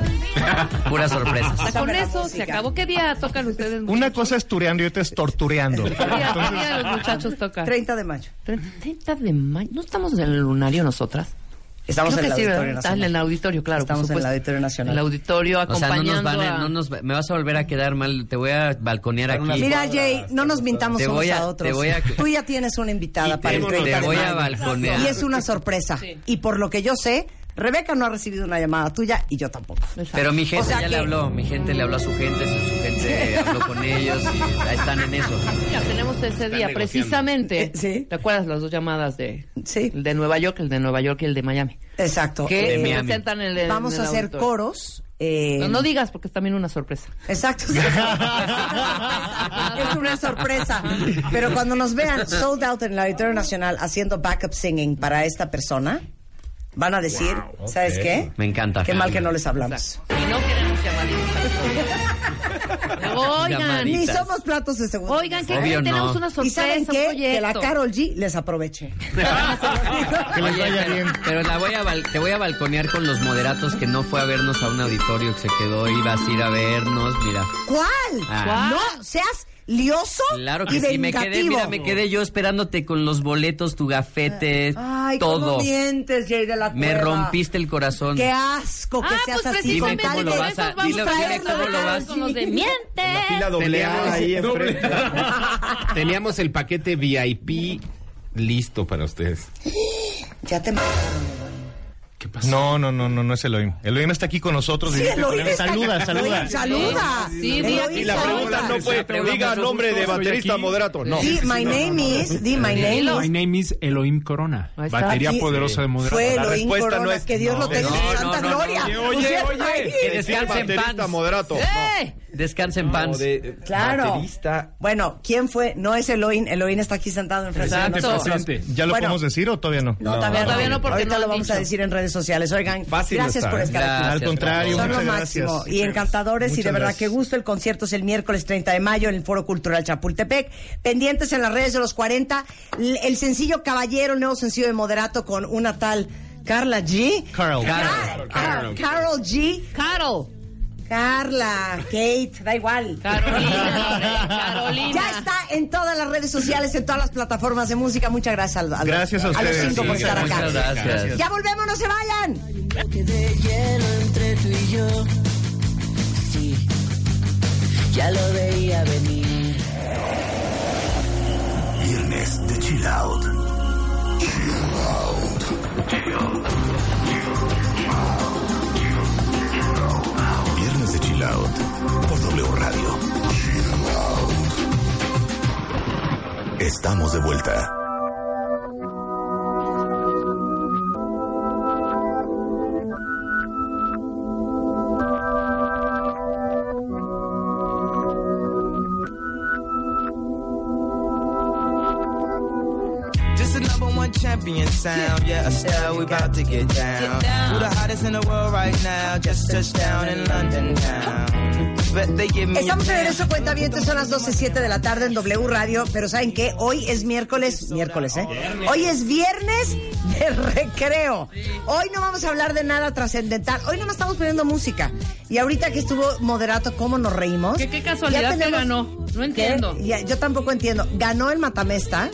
[SPEAKER 13] Puras sorpresas.
[SPEAKER 3] Hasta con eso se acabó. ¿Qué día tocan ustedes?
[SPEAKER 12] Una cosa es tureando y otra es tortureando.
[SPEAKER 3] ¿Qué día, qué día los muchachos tocan?
[SPEAKER 2] 30 de mayo.
[SPEAKER 3] 30 de mayo. ¿No estamos en el lunario nosotras?
[SPEAKER 2] Estamos
[SPEAKER 3] Creo
[SPEAKER 2] en el
[SPEAKER 3] sí,
[SPEAKER 2] Auditorio Nacional.
[SPEAKER 3] en el auditorio, claro.
[SPEAKER 2] Estamos en el. Auditorio Nacional.
[SPEAKER 3] El auditorio
[SPEAKER 13] O sea, no
[SPEAKER 3] acompañando
[SPEAKER 13] nos van a-
[SPEAKER 3] a-
[SPEAKER 13] no nos, me vas a volver a quedar mal, te voy a balconear aquí.
[SPEAKER 2] Mira, Jay, no nos mintamos
[SPEAKER 13] Te
[SPEAKER 2] unos
[SPEAKER 13] voy a-
[SPEAKER 2] a otros.
[SPEAKER 13] te voy a-
[SPEAKER 2] Tú ya tienes una invitada para el
[SPEAKER 13] te
[SPEAKER 2] 30 de
[SPEAKER 13] voy a balconear.
[SPEAKER 2] Y es una sorpresa. Y por lo que yo sé, Rebeca no ha recibido una llamada tuya y yo tampoco.
[SPEAKER 13] Pero mi gente
[SPEAKER 2] O sea
[SPEAKER 13] ya
[SPEAKER 2] que-
[SPEAKER 13] le habló, mi gente le habló a su gente, su, su gente habló con ellos y ahí están en eso.
[SPEAKER 3] Ya tenemos ese día,
[SPEAKER 13] negociando.
[SPEAKER 3] precisamente.
[SPEAKER 2] Sí.
[SPEAKER 3] ¿Te acuerdas las dos llamadas de
[SPEAKER 2] Sí.
[SPEAKER 3] el de Nueva York, el de Nueva York y el de Miami?
[SPEAKER 2] Exacto.
[SPEAKER 3] Que
[SPEAKER 2] Eh,
[SPEAKER 3] presentan en el
[SPEAKER 2] Vamos
[SPEAKER 3] en
[SPEAKER 2] a hacer
[SPEAKER 3] auditorio.
[SPEAKER 2] coros. eh,
[SPEAKER 3] No, no digas porque es también una sorpresa.
[SPEAKER 2] Exacto. sí. <laughs> es una sorpresa. Pero cuando nos vean sold out en el Auditorio Nacional haciendo backup singing para esta persona, van a decir, ¿sabes qué?
[SPEAKER 13] Me encanta.
[SPEAKER 2] Qué mal que no les hablamos.
[SPEAKER 3] Y no queremos llamaditas. <laughs> Oigan,
[SPEAKER 13] Llamaditas.
[SPEAKER 2] Ni somos platos de segundo.
[SPEAKER 3] oigan, ¿qué
[SPEAKER 13] Obvio
[SPEAKER 3] creen? Tenemos
[SPEAKER 13] no.
[SPEAKER 3] una
[SPEAKER 2] ¿Y
[SPEAKER 3] sorpresa,
[SPEAKER 2] saben
[SPEAKER 3] un
[SPEAKER 2] qué? Que la. Carol G les aproveche. <laughs>
[SPEAKER 12] Que les vaya
[SPEAKER 13] pero,
[SPEAKER 12] bien.
[SPEAKER 13] pero la voy a bal- te voy a balconear con los moderatos que no fue a vernos a un auditorio que se quedó, ibas a ir a vernos, mira.
[SPEAKER 2] ¿Cuál?
[SPEAKER 13] Ah.
[SPEAKER 2] No seas lioso
[SPEAKER 13] Claro
[SPEAKER 2] y
[SPEAKER 13] que sí, me quedé,
[SPEAKER 2] vengativo.
[SPEAKER 13] mira, me quedé yo esperándote con los boletos, tu gafete,
[SPEAKER 2] Ay,
[SPEAKER 13] todo.
[SPEAKER 2] ¿cómo mientes, Jay de la
[SPEAKER 13] Me rompiste el corazón.
[SPEAKER 2] Qué asco que
[SPEAKER 3] Ah,
[SPEAKER 2] seas
[SPEAKER 3] pues
[SPEAKER 2] así.
[SPEAKER 13] Dime cómo lo vas a- dile-
[SPEAKER 2] distraerlo
[SPEAKER 13] dile cómo
[SPEAKER 2] de
[SPEAKER 13] lo vas-
[SPEAKER 3] Con los de miente.
[SPEAKER 15] Fila doble A ahí enfrente. <laughs>
[SPEAKER 14] Teníamos el paquete VIP listo para ustedes.
[SPEAKER 2] Ya te
[SPEAKER 14] ¿Qué pasó?
[SPEAKER 12] No, no, no, no, no es Elohim. Elohim está aquí con nosotros.
[SPEAKER 2] Sí, Elohim está
[SPEAKER 12] saluda,
[SPEAKER 2] aquí.
[SPEAKER 12] saluda.
[SPEAKER 2] Saluda.
[SPEAKER 3] Sí, sí,
[SPEAKER 15] Y la pregunta no fue,
[SPEAKER 13] pregunta
[SPEAKER 15] diga nombre de baterista moderato. No.
[SPEAKER 2] Di, my name is, di my name is.
[SPEAKER 19] My name is Elohim Corona, batería poderosa de moderato.
[SPEAKER 2] Fue
[SPEAKER 15] La
[SPEAKER 2] Elohim
[SPEAKER 15] respuesta
[SPEAKER 2] Corona,
[SPEAKER 15] no es-
[SPEAKER 2] que Dios lo tenga en
[SPEAKER 13] no,
[SPEAKER 2] su
[SPEAKER 13] no,
[SPEAKER 2] santa
[SPEAKER 13] no, no.
[SPEAKER 2] gloria.
[SPEAKER 15] Oye, oye.
[SPEAKER 13] Que descanse en
[SPEAKER 15] baterista
[SPEAKER 13] paz.
[SPEAKER 15] moderato.
[SPEAKER 3] ¡Eh!
[SPEAKER 13] Descansa en
[SPEAKER 15] No,
[SPEAKER 13] paz.
[SPEAKER 15] de-
[SPEAKER 2] Claro.
[SPEAKER 15] Baterista.
[SPEAKER 2] Bueno, ¿quién fue? No es Elohim. Elohim está aquí sentado enfrente de
[SPEAKER 3] Exacto.
[SPEAKER 2] nosotros.
[SPEAKER 19] Presente.
[SPEAKER 12] ¿Ya lo
[SPEAKER 2] Bueno.
[SPEAKER 12] podemos decir o todavía no?
[SPEAKER 2] No,
[SPEAKER 3] Todavía- todavía no, porque
[SPEAKER 2] Ahorita
[SPEAKER 3] no
[SPEAKER 2] lo vamos a decir en redes sociales. Oigan,
[SPEAKER 15] Fácil
[SPEAKER 2] gracias
[SPEAKER 15] está,
[SPEAKER 2] por
[SPEAKER 15] ¿eh?
[SPEAKER 2] estar aquí.
[SPEAKER 12] Al contrario,
[SPEAKER 2] Son lo máximo
[SPEAKER 12] gracias.
[SPEAKER 2] y encantadores y de verdad
[SPEAKER 12] gracias.
[SPEAKER 2] que gusto. El concierto es el miércoles 30 de mayo en el Foro Cultural Chapultepec. Pendientes en las redes de los 40. L- El sencillo Caballero, el nuevo sencillo de Moderato con una tal Carla G.
[SPEAKER 12] Carl.
[SPEAKER 2] Car- Car- Carol G.
[SPEAKER 3] Carol.
[SPEAKER 2] Carla, Kate, da igual.
[SPEAKER 3] Carolina. Carolina.
[SPEAKER 2] Ya está en todas las redes sociales, en todas las plataformas de música. Muchas gracias a, los-
[SPEAKER 12] Gracias a
[SPEAKER 2] los
[SPEAKER 12] ustedes.
[SPEAKER 2] cinco por estar acá.
[SPEAKER 13] Muchas gracias.
[SPEAKER 2] Ya volvemos, no se vayan.
[SPEAKER 8] de hielo entre tú y yo. Sí, ya lo veía venir.
[SPEAKER 1] Viernes de Chill Out. Viernes de Chill Out por W Radio. Estamos de vuelta.
[SPEAKER 8] Champion sound. Yeah, Estelle, we about to get down. Who the hottest in the world right now? Just touched down in London town. Bet they give me a
[SPEAKER 2] Estamos de regreso, cuenta bien, son las 12.07 de la tarde en W Radio, pero ¿saben qué? Hoy es miércoles, miércoles, ¿eh? Hoy es viernes de recreo. Hoy no vamos a hablar de nada trascendental, hoy nomás estamos poniendo música. Y ahorita que estuvo moderato, ¿cómo nos reímos?
[SPEAKER 3] ¿Qué, qué casualidad
[SPEAKER 2] Ya
[SPEAKER 3] que
[SPEAKER 2] tenemos-
[SPEAKER 3] ganó? No entiendo.
[SPEAKER 2] Ya, yo tampoco entiendo. Ganó el Matamesta.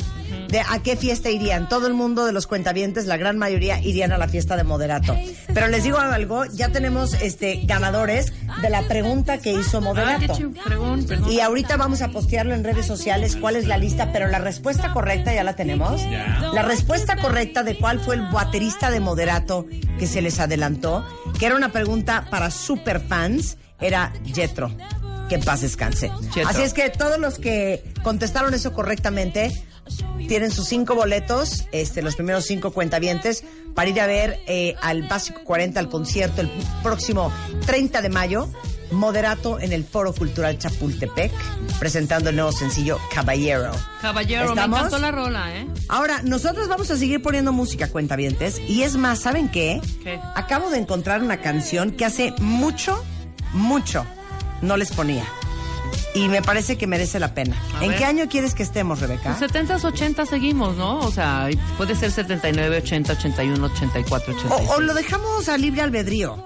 [SPEAKER 2] De a qué fiesta irían. Todo el mundo de los cuentavientes, la gran mayoría, irían a la fiesta de moderato. Pero les digo algo, ya tenemos este ganadores de la pregunta que hizo
[SPEAKER 3] Ah,
[SPEAKER 2] moderato.
[SPEAKER 3] perdón.
[SPEAKER 2] Y ahorita vamos a postearlo en redes sociales cuál es la lista, pero la respuesta correcta ya la tenemos. La respuesta correcta de cuál fue el baterista de moderato que se les adelantó, que era una pregunta para super fans, era Jetro. Que en paz descanse. Así es que todos los que contestaron eso correctamente tienen sus cinco boletos, este, los primeros cinco cuentavientes, para ir a ver eh, al Básico 40, al concierto, el próximo 30 de mayo, moderato en el Foro Cultural Chapultepec, presentando el nuevo sencillo Caballero.
[SPEAKER 3] Caballero,
[SPEAKER 2] ¿Estamos?
[SPEAKER 3] me encantó la rola, ¿eh?
[SPEAKER 2] Ahora, nosotros vamos a seguir poniendo música, cuentavientes, y es más, ¿saben qué?
[SPEAKER 3] ¿Qué?
[SPEAKER 2] Acabo de encontrar una canción que hace mucho, mucho no les ponía. Y me parece que merece la pena.
[SPEAKER 3] A
[SPEAKER 2] ¿En
[SPEAKER 3] ver.
[SPEAKER 2] qué año quieres que estemos, Rebeca?
[SPEAKER 3] Pues 70s, 80 seguimos, ¿no? O sea, puede ser 79, 80, 81, 84, 86.
[SPEAKER 2] O, o lo dejamos a libre albedrío.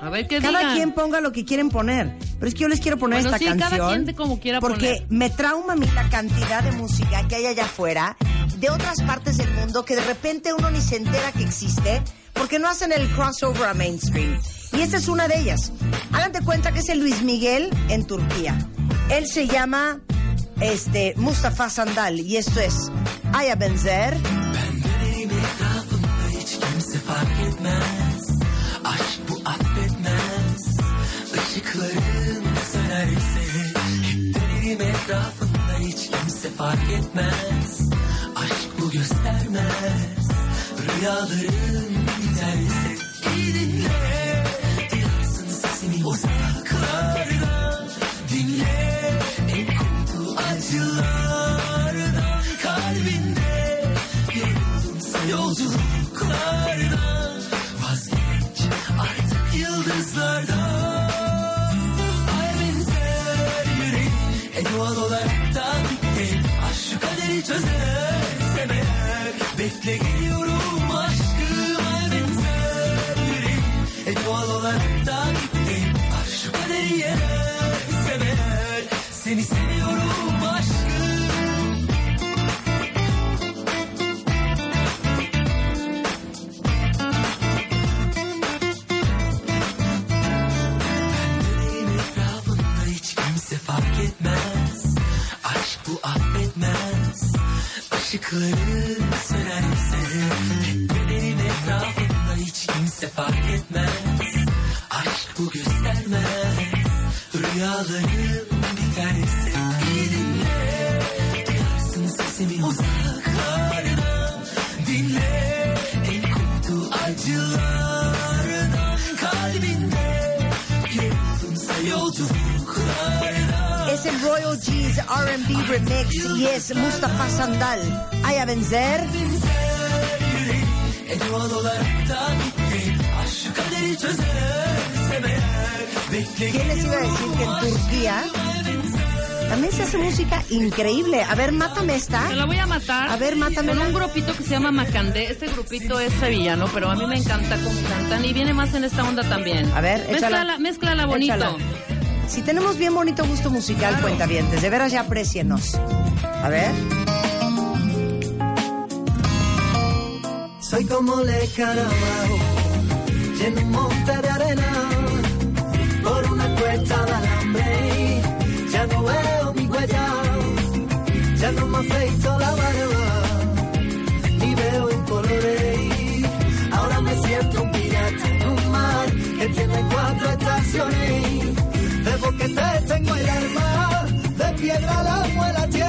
[SPEAKER 3] A ver qué
[SPEAKER 2] Cada
[SPEAKER 3] digan.
[SPEAKER 2] quien ponga lo que quieren poner. Pero es que yo les quiero poner
[SPEAKER 3] Bueno,
[SPEAKER 2] esta
[SPEAKER 3] sí, cada
[SPEAKER 2] canción.
[SPEAKER 3] quien de como quiera
[SPEAKER 2] porque
[SPEAKER 3] poner.
[SPEAKER 2] me trauma a mí la cantidad de música que hay allá afuera, de otras partes del mundo, que de repente uno ni se entera que existe, porque no hacen el crossover a mainstream. Y esta es una de ellas. Hagan de cuenta que es el Luis Miguel en Turquía. Él se llama este, Mustafa Sandal y esto es Aya Benzer.
[SPEAKER 8] Etrafımda biterse İyi dinle doğal olarak da bitti Aşk kaderi çözersem eğer. Bekle geliyorum aşkım Ay benzer. Yüreğim En doğal olarak da bitti Aşk kaderi yenersem eğer. Seni seviyorum Işıkların sönerse Hep benim etrafımda hiç kimse fark etmez
[SPEAKER 2] R&B remix y es Mustafa Sandal.
[SPEAKER 8] Çözersem eğer Bekle
[SPEAKER 2] ¿Quién les iba a decir que en Turquía también se hace música increíble? A ver, mátame esta.
[SPEAKER 3] Te la voy a matar.
[SPEAKER 2] A ver, mátame.
[SPEAKER 3] Con un grupito que se llama Macandé. Este grupito es sevillano, pero a mí me encanta cómo cantan y viene más en esta onda también.
[SPEAKER 2] A ver, échala.
[SPEAKER 3] Mézclala, mézclala bonito.
[SPEAKER 2] Échala. Si tenemos bien bonito gusto musical, cuentavientes, de veras ya aprécienos. A ver.
[SPEAKER 8] Soy como le Carabao, lleno un monte de arena, por una cuesta de alambre, ya no veo de boquete tengo el arma, de piedra la muela llevo,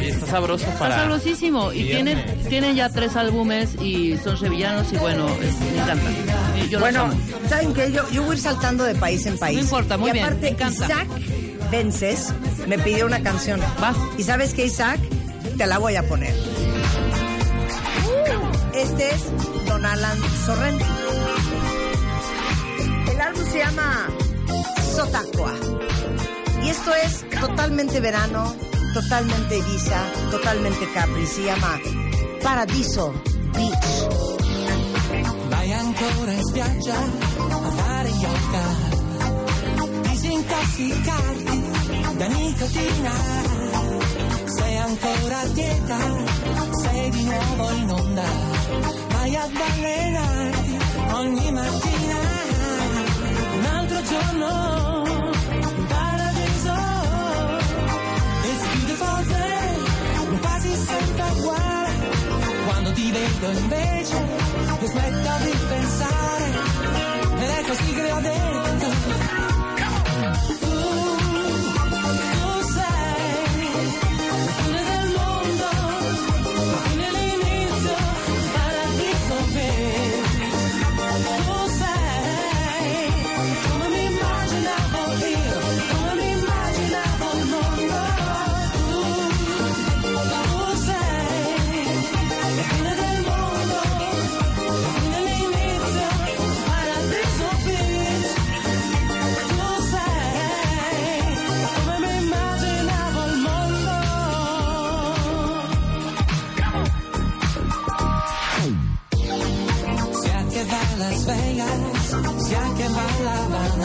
[SPEAKER 8] Y
[SPEAKER 14] está sabroso
[SPEAKER 3] Está
[SPEAKER 14] para...
[SPEAKER 3] sabrosísimo y tiene,
[SPEAKER 14] Viernes.
[SPEAKER 3] tiene ya tres álbumes y son sevillanos y bueno, es- me encantan. Y Yo
[SPEAKER 2] Bueno. ¿saben qué? Yo, yo voy a ir saltando de país en país.
[SPEAKER 3] No importa, muy
[SPEAKER 2] y
[SPEAKER 3] bien,
[SPEAKER 2] aparte,
[SPEAKER 3] me encanta.
[SPEAKER 2] Isaac Vences me pidió una canción.
[SPEAKER 3] Vas.
[SPEAKER 2] ¿Y sabes qué, Isaac? Te la voy a poner. Este es Don Alan Sorrenti. El álbum se llama Sotaqua. Y esto es totalmente verano, totalmente Ibiza, totalmente Capri. Se llama Paradiso Beach.
[SPEAKER 8] Vai ancora in spiaggia a fare yoga, disintossicarti da nicotina. Sei ancora a dieta, sei di nuovo in onda, vai ad allenarti ogni mattina. Un altro giorno invece io smetta di pensare ed è così che ho detto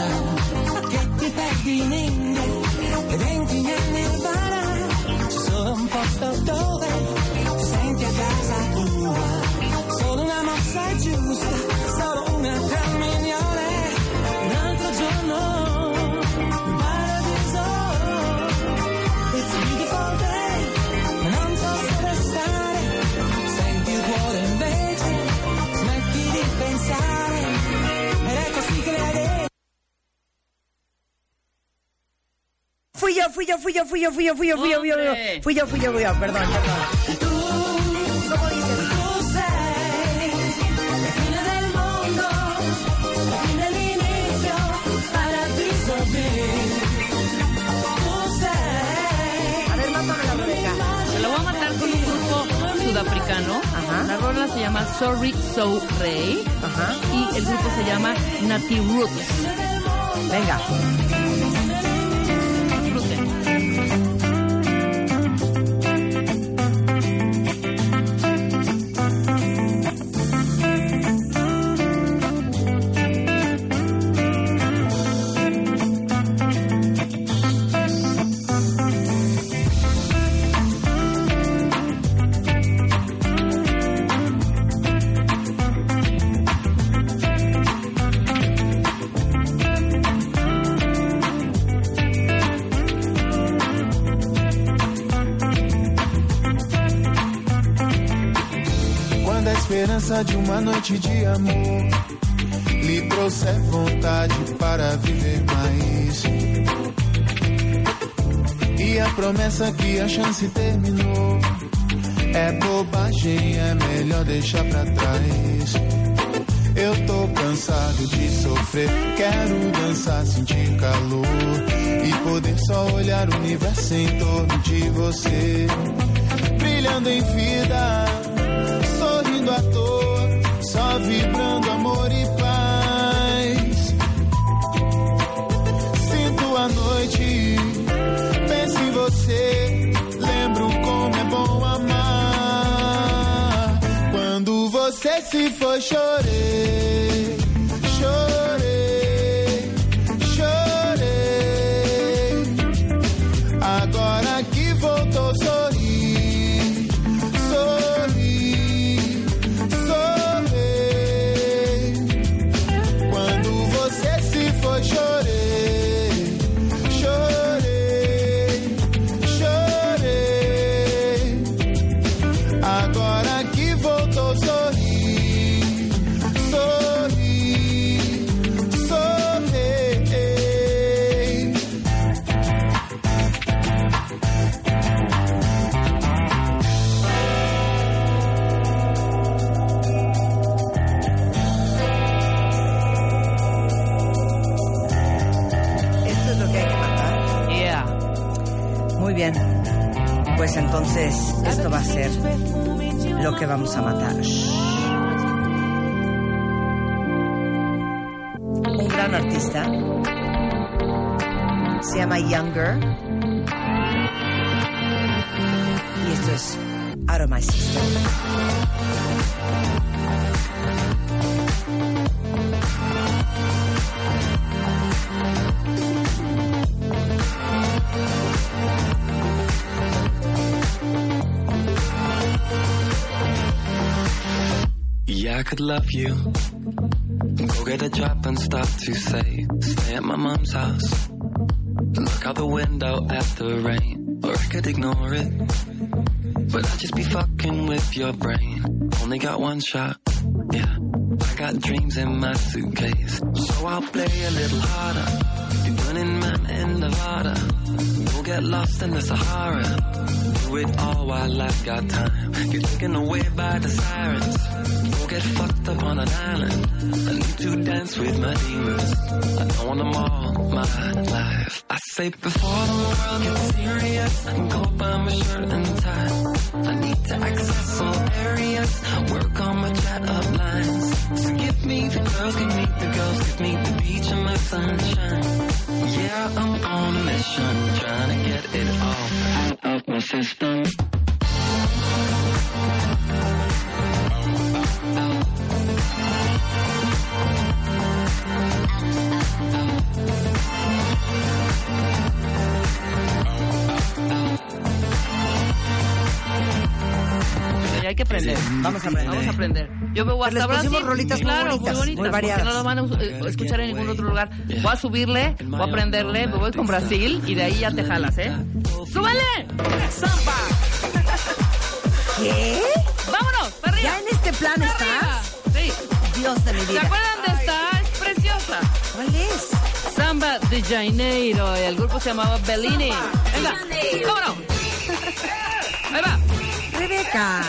[SPEAKER 8] Get your
[SPEAKER 2] back, yo, fui yo, fui yo, fui yo, fui yo, fui yo, fui yo, fui yo, fui yo, fui yo, fui yo, perdón, perdón. A ver, mátame la oreja.
[SPEAKER 3] Se lo voy a matar con un grupo sudafricano. La rola se llama Sorry So Rey. Y el grupo se llama Nati Roots.
[SPEAKER 2] Venga.
[SPEAKER 19] Esperança de uma noite de amor. Lhe trouxer vontade para viver mais. E a promessa que a chance terminou. É bobagem, é melhor deixar pra trás. Eu tô cansado de sofrer, quero dançar, sentir calor. E poder só olhar o universo em torno de você, brilhando em vida só vibrando amor e paz. Sinto a noite, penso em você, lembro como é bom amar. Quando você se chorei, chorei,
[SPEAKER 2] entonces, esto va a ser lo que vamos a matar. Un gran artista. Se llama Younger. Y esto es Out of My System.
[SPEAKER 20] Could love you. Go get a job and start to save. Stay at my mom's house. Look out the window at the rain. Or I could ignore it.
[SPEAKER 8] but I'd just be fucking with your brain. Only got one shot, yeah. I got dreams in my suitcase, so I'll play a little harder. Burning man in Nevada. We'll get lost in the Sahara. Do it all while I've got time. You're taken away by the sirens. Get fucked up on an island. I need to dance with my demons. I don't want them all my life. I say before the world gets serious, I'm cold buy my shirt and tie. I need to access all areas, work on my chat up lines. So give me the girls, give me the girls, give me the beach and my sunshine. Yeah, I'm on a mission, trying to get it all out of my system.
[SPEAKER 3] Hay que aprender.
[SPEAKER 2] Vamos a aprender.
[SPEAKER 3] Vamos a aprender. Yo me voy
[SPEAKER 2] Pues les
[SPEAKER 3] hasta
[SPEAKER 2] pusimos rolitas muy
[SPEAKER 3] claro,
[SPEAKER 2] bonitas,
[SPEAKER 3] muy bonitas,
[SPEAKER 2] muy variadas.
[SPEAKER 3] no lo van a eh, escuchar en ningún otro lugar. Voy a subirle, voy a aprenderle, me voy con Brasil y de ahí ya te jalas, ¿eh? ¡Súbele! ¡Samba!
[SPEAKER 2] ¿Qué?
[SPEAKER 3] ¡Vámonos! ¡Para arriba!
[SPEAKER 2] ¿Ya en este plan
[SPEAKER 3] ¡Para
[SPEAKER 2] estás?
[SPEAKER 3] Sí.
[SPEAKER 2] Dios de mi
[SPEAKER 3] ¿Se acuerdan de esta? Es preciosa.
[SPEAKER 2] ¿Cuál es?
[SPEAKER 3] Samba de Janeiro. El grupo se llamaba Bellini. Venga. <laughs> Ahí va.
[SPEAKER 2] Rebeca.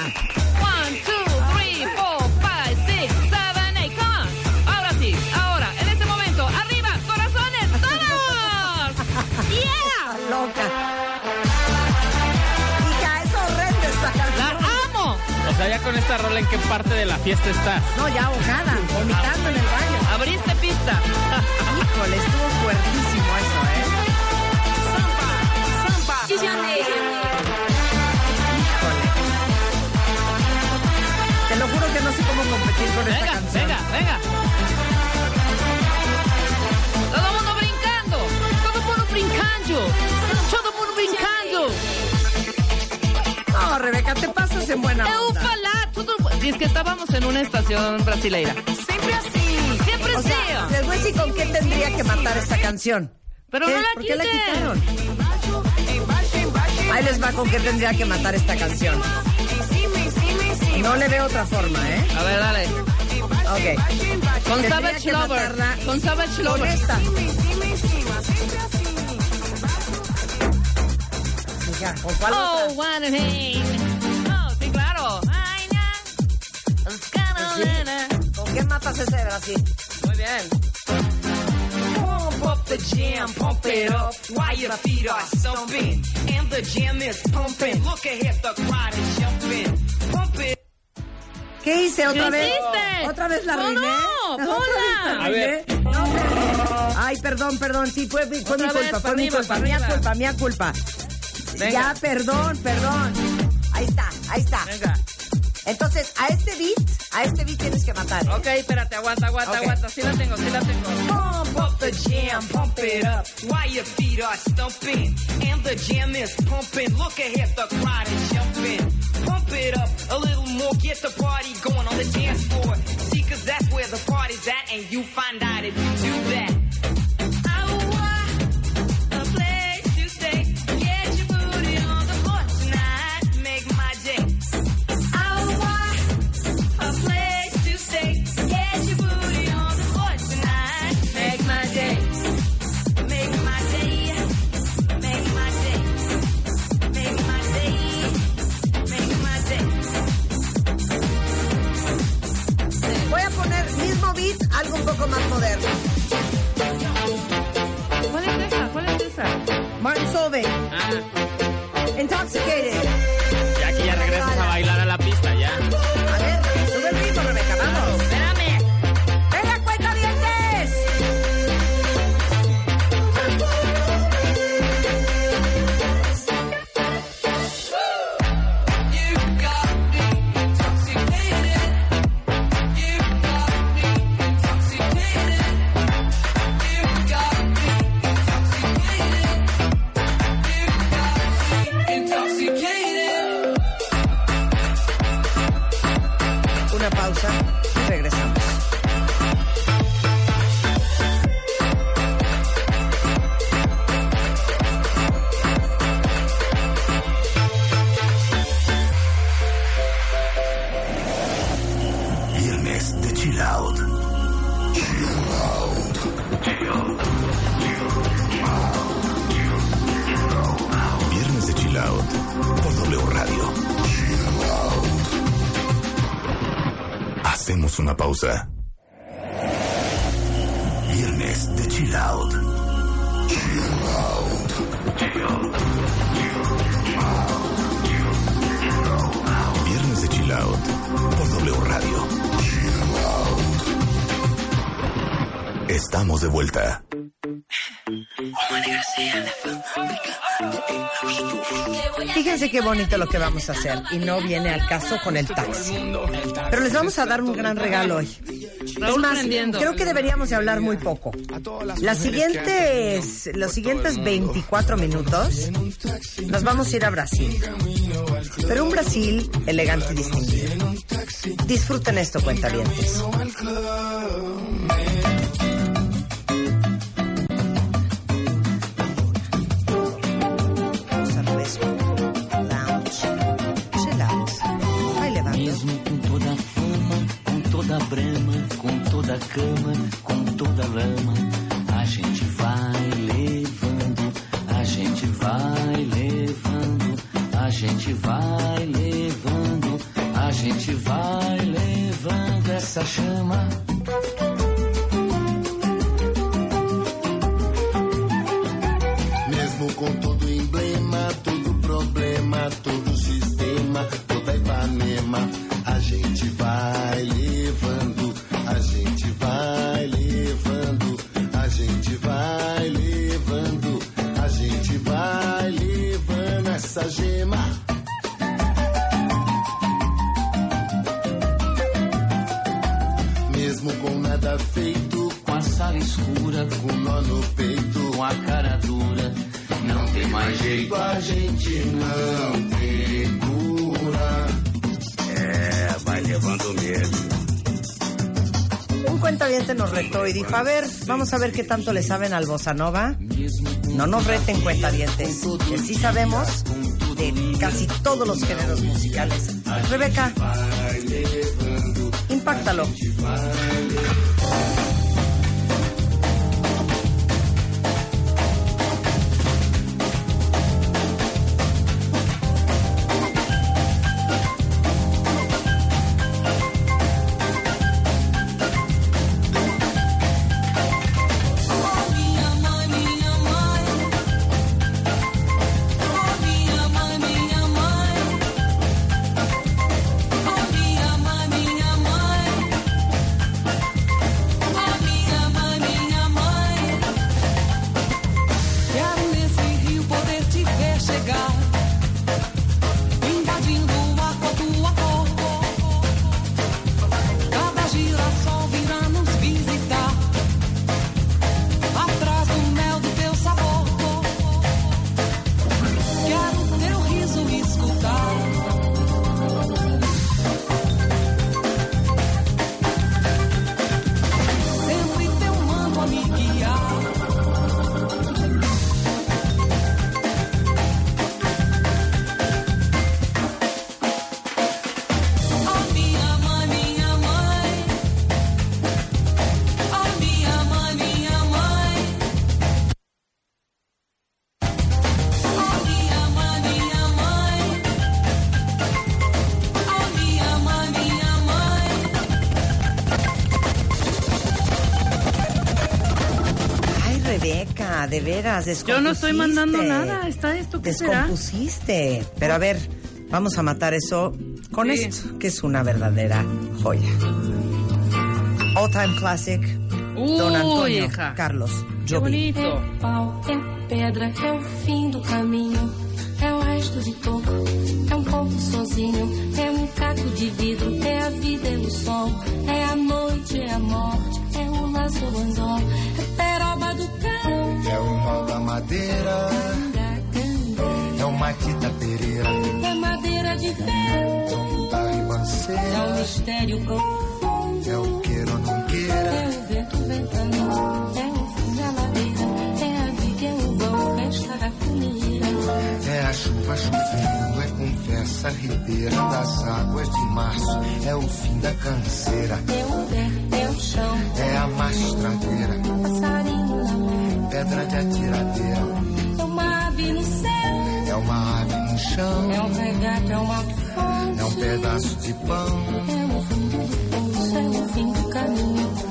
[SPEAKER 3] One, two, three, four, five, six, seven, eight. Come on. Ahora sí, ahora, en este momento. Arriba, corazones, todos. <laughs> Yeah.
[SPEAKER 2] Loca.
[SPEAKER 10] Sea, ya con esta rola, ¿en qué parte de la fiesta estás?
[SPEAKER 2] No, ya ahogada, vomitando en el baño.
[SPEAKER 3] Abriste pista. <laughs>
[SPEAKER 2] Híjole, estuvo fuertísimo eso, ¿eh? Híjole. Te lo juro que no sé cómo competir con esta
[SPEAKER 3] Venga,
[SPEAKER 2] canción.
[SPEAKER 3] venga, venga. Todo el mundo brincando. Todo el mundo brincando.
[SPEAKER 2] Rebeca, te pasas en buena onda.
[SPEAKER 3] Y es que estábamos en una estación brasileira. Siempre así. Siempre
[SPEAKER 2] O
[SPEAKER 3] así.
[SPEAKER 2] sea, les voy a decir con qué tendría que matar esta canción.
[SPEAKER 3] Pero
[SPEAKER 2] ¿Qué?
[SPEAKER 3] no la
[SPEAKER 2] ¿Por qué la quitaron? Ahí les va con qué tendría que matar esta canción. No le veo otra forma, ¿eh?
[SPEAKER 3] A ver, dale.
[SPEAKER 2] Ok.
[SPEAKER 3] Con Savage Lover. Con Savage
[SPEAKER 2] Con
[SPEAKER 3] Lover.
[SPEAKER 2] esta. ¿Con cuál
[SPEAKER 3] Oh,
[SPEAKER 2] otra?
[SPEAKER 3] one later.
[SPEAKER 2] ¿Con qué matas ese Brasil?
[SPEAKER 3] Muy bien.
[SPEAKER 21] Pump up the jam, pump it up while your feet are stumping. And the jam is pumping. Look ahead, the crowd is jumping. Pump it.
[SPEAKER 2] ¿Qué hice otra
[SPEAKER 3] ¿Qué
[SPEAKER 2] vez?
[SPEAKER 3] hiciste?
[SPEAKER 2] ¿Otra vez la
[SPEAKER 3] No,
[SPEAKER 2] arruiné?
[SPEAKER 3] no,
[SPEAKER 2] ¿Otra
[SPEAKER 3] ponla.
[SPEAKER 2] vez la
[SPEAKER 10] A ver.
[SPEAKER 2] No, pero- Ay, perdón, perdón. Sí, fue, fue mi culpa,
[SPEAKER 3] vez,
[SPEAKER 2] fue mi culpa, mía culpa, mía culpa.
[SPEAKER 3] Venga.
[SPEAKER 2] Ya, perdón, perdón. Ahí está, ahí está.
[SPEAKER 3] Venga.
[SPEAKER 2] Entonces, a este beat, a este beat tienes que matar. ¿eh?
[SPEAKER 3] Ok, espérate, aguanta, aguanta,
[SPEAKER 2] Ok.
[SPEAKER 3] aguanta. Sí la tengo, sí la tengo.
[SPEAKER 21] Pump up the jam, pump it up while your feet are stumping. And the jam is pumping. Look ahead, the crowd is jumping. Pump it up a little more, get the party going on the dance floor. See, cause that's where the party's at, and you find out if you do that.
[SPEAKER 3] Esa? ¿Cuál es esa?
[SPEAKER 2] Martin Solveig,
[SPEAKER 10] Ah,
[SPEAKER 2] Intoxicated. Bonito lo que vamos a hacer y no viene al caso con el taxi. Pero les vamos a dar un gran regalo hoy. Es más, creo que deberíamos de hablar muy poco. Las siguientes, los siguientes 24 minutos nos vamos a ir a Brasil. Pero un Brasil elegante y distinguido. Disfruten esto, cuentavientes.
[SPEAKER 22] Mesmo com toda a fama, com toda a brama, com toda a cama, com toda a lama,
[SPEAKER 19] a
[SPEAKER 2] ver, vamos a ver qué tanto le saben al bossa nova. No nos reten cuentavientes, que sí sabemos de casi todos los géneros musicales. Rebeca, impactalo. Veras.
[SPEAKER 3] Yo no estoy mandando nada. ¿Está esto qué será?
[SPEAKER 2] Descompusiste. Pero a ver, vamos a matar eso con
[SPEAKER 3] Sí.
[SPEAKER 2] esto, que es una verdadera joya. All Time Classic, Don
[SPEAKER 3] Uy,
[SPEAKER 2] Antonio
[SPEAKER 3] hija.
[SPEAKER 2] Carlos
[SPEAKER 3] Qué
[SPEAKER 2] Jobim.
[SPEAKER 3] bonito.
[SPEAKER 9] É o fim do caminho. É o resto de toco, é um pouco sozinho. É um caco de vidro, é a vida, é o sol. É a noite, é a morte, é o laço do anzol. É.
[SPEAKER 19] É o nó da madeira, é o Matita Pereira,
[SPEAKER 9] É madeira de
[SPEAKER 19] da
[SPEAKER 9] é um
[SPEAKER 19] ribanceira,
[SPEAKER 9] mistério profundo.
[SPEAKER 19] é o queira ou não queira.
[SPEAKER 9] É o vento ventando, é o fim da ladeira. É a viga, é o vão, festa da comida.
[SPEAKER 19] É a chuva chovendo, é conversa ribeira das águas de março, é o fim da canseira,
[SPEAKER 9] É o pé, é o chão,
[SPEAKER 19] é a mastradeira. Pedra de atiradeira,
[SPEAKER 9] É uma ave no céu,
[SPEAKER 19] é uma ave no chão,
[SPEAKER 9] é um regate, é uma fonte.
[SPEAKER 19] é um pedaço de pão,
[SPEAKER 9] É o fundo do poço,
[SPEAKER 22] é o fim do caminho.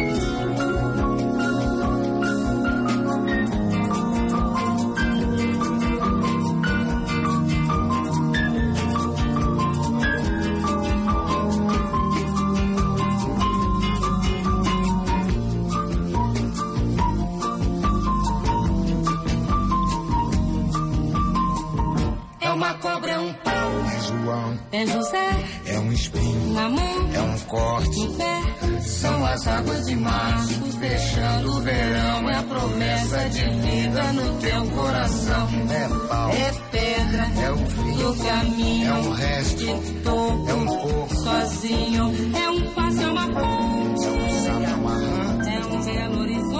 [SPEAKER 22] Cobra, é um pau.
[SPEAKER 23] É João,
[SPEAKER 22] É José.
[SPEAKER 23] é um espinho,
[SPEAKER 22] Na mão.
[SPEAKER 23] é um corte.
[SPEAKER 22] No pé.
[SPEAKER 23] São as águas de março fechando o verão, é a promessa de vida no teu coração. É pau,
[SPEAKER 22] É pedra.
[SPEAKER 23] é o fim,
[SPEAKER 22] Do caminho.
[SPEAKER 23] é um resto,
[SPEAKER 22] De topo.
[SPEAKER 23] é um pouco,
[SPEAKER 22] Sozinho. É um passo, é uma ponte.
[SPEAKER 23] é um sapo, é uma rã.
[SPEAKER 22] É um belo horizonte.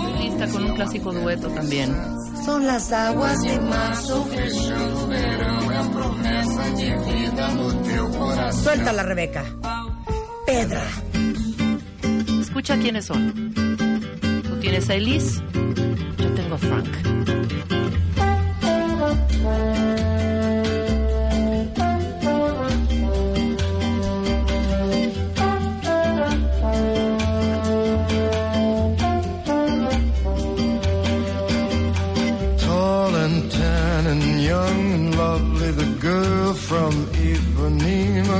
[SPEAKER 3] Con un clásico dueto también.
[SPEAKER 9] Son las aguas de marzo.
[SPEAKER 23] Fechando o verão, é a promessa de vida no teu coração.
[SPEAKER 9] Suéltala, Rebeca. Pedra.
[SPEAKER 3] Escucha quiénes son. Tú tienes a Elise, yo tengo a Frank.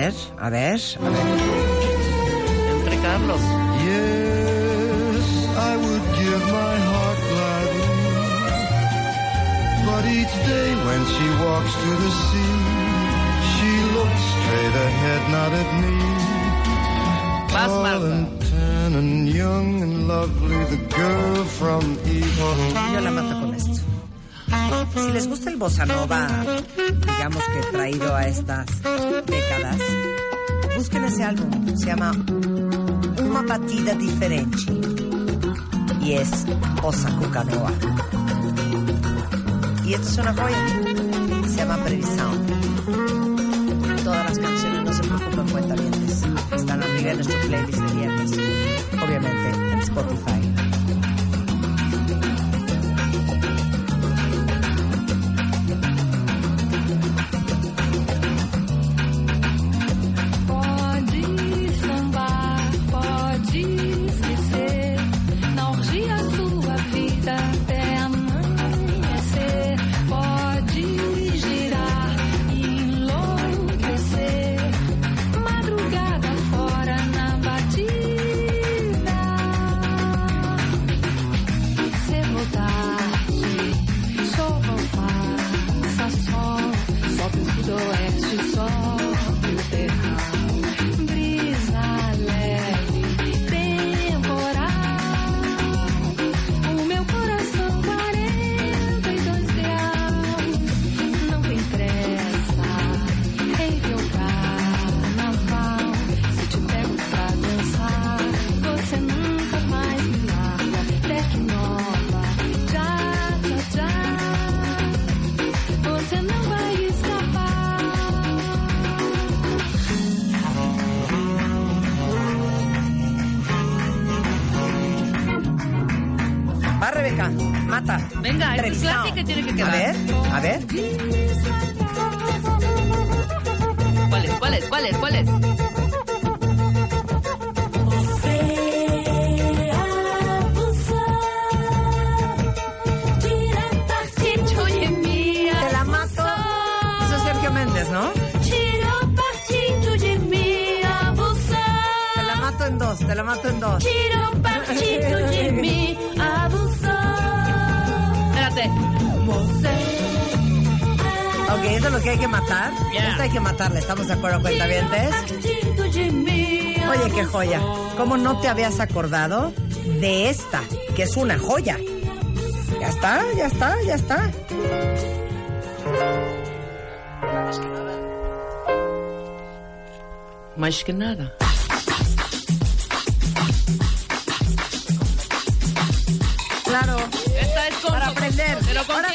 [SPEAKER 9] Ver, a ver, a ver.
[SPEAKER 3] Entre Carlos.
[SPEAKER 23] Yes, I would give my heart gladly. But each day when she walks to the sea, she looks straight ahead, not at me.
[SPEAKER 3] Vas,
[SPEAKER 23] Tall
[SPEAKER 3] Marta.
[SPEAKER 23] and tan and young and lovely, the girl from Ipanema.
[SPEAKER 9] Si les gusta el bossa nova, digamos que traído a estas décadas, busquen ese álbum. Se llama Una batida diferente. Y es Bossa Cuca Nova. Y esto es una joya. Se llama Previsión. Todas las canciones, no se preocupen, cuentavientes. Están arriba en nuestro playlist de viernes. Obviamente en Spotify.
[SPEAKER 3] Venga, es clásica que tiene que
[SPEAKER 9] A
[SPEAKER 3] quedar.
[SPEAKER 9] ver, a ver.
[SPEAKER 3] ¿Cuál es? ¿Cuál es? ¿Cuál es?
[SPEAKER 2] Te la mato. Eso es Sergio Méndez, ¿no? Te la mato en dos, te la mato en dos. Ok, eso es lo que hay que matar. Esto hay que matarle, ¿estamos de acuerdo, cuentavientes? Oye, qué joya. ¿Cómo no te habías acordado de esta, que es una joya? Ya está, ya está, ya está.
[SPEAKER 3] Más que nada.
[SPEAKER 2] Claro.
[SPEAKER 3] Esta es con...
[SPEAKER 2] Para aprender.
[SPEAKER 3] ¿Pero con
[SPEAKER 2] Ahora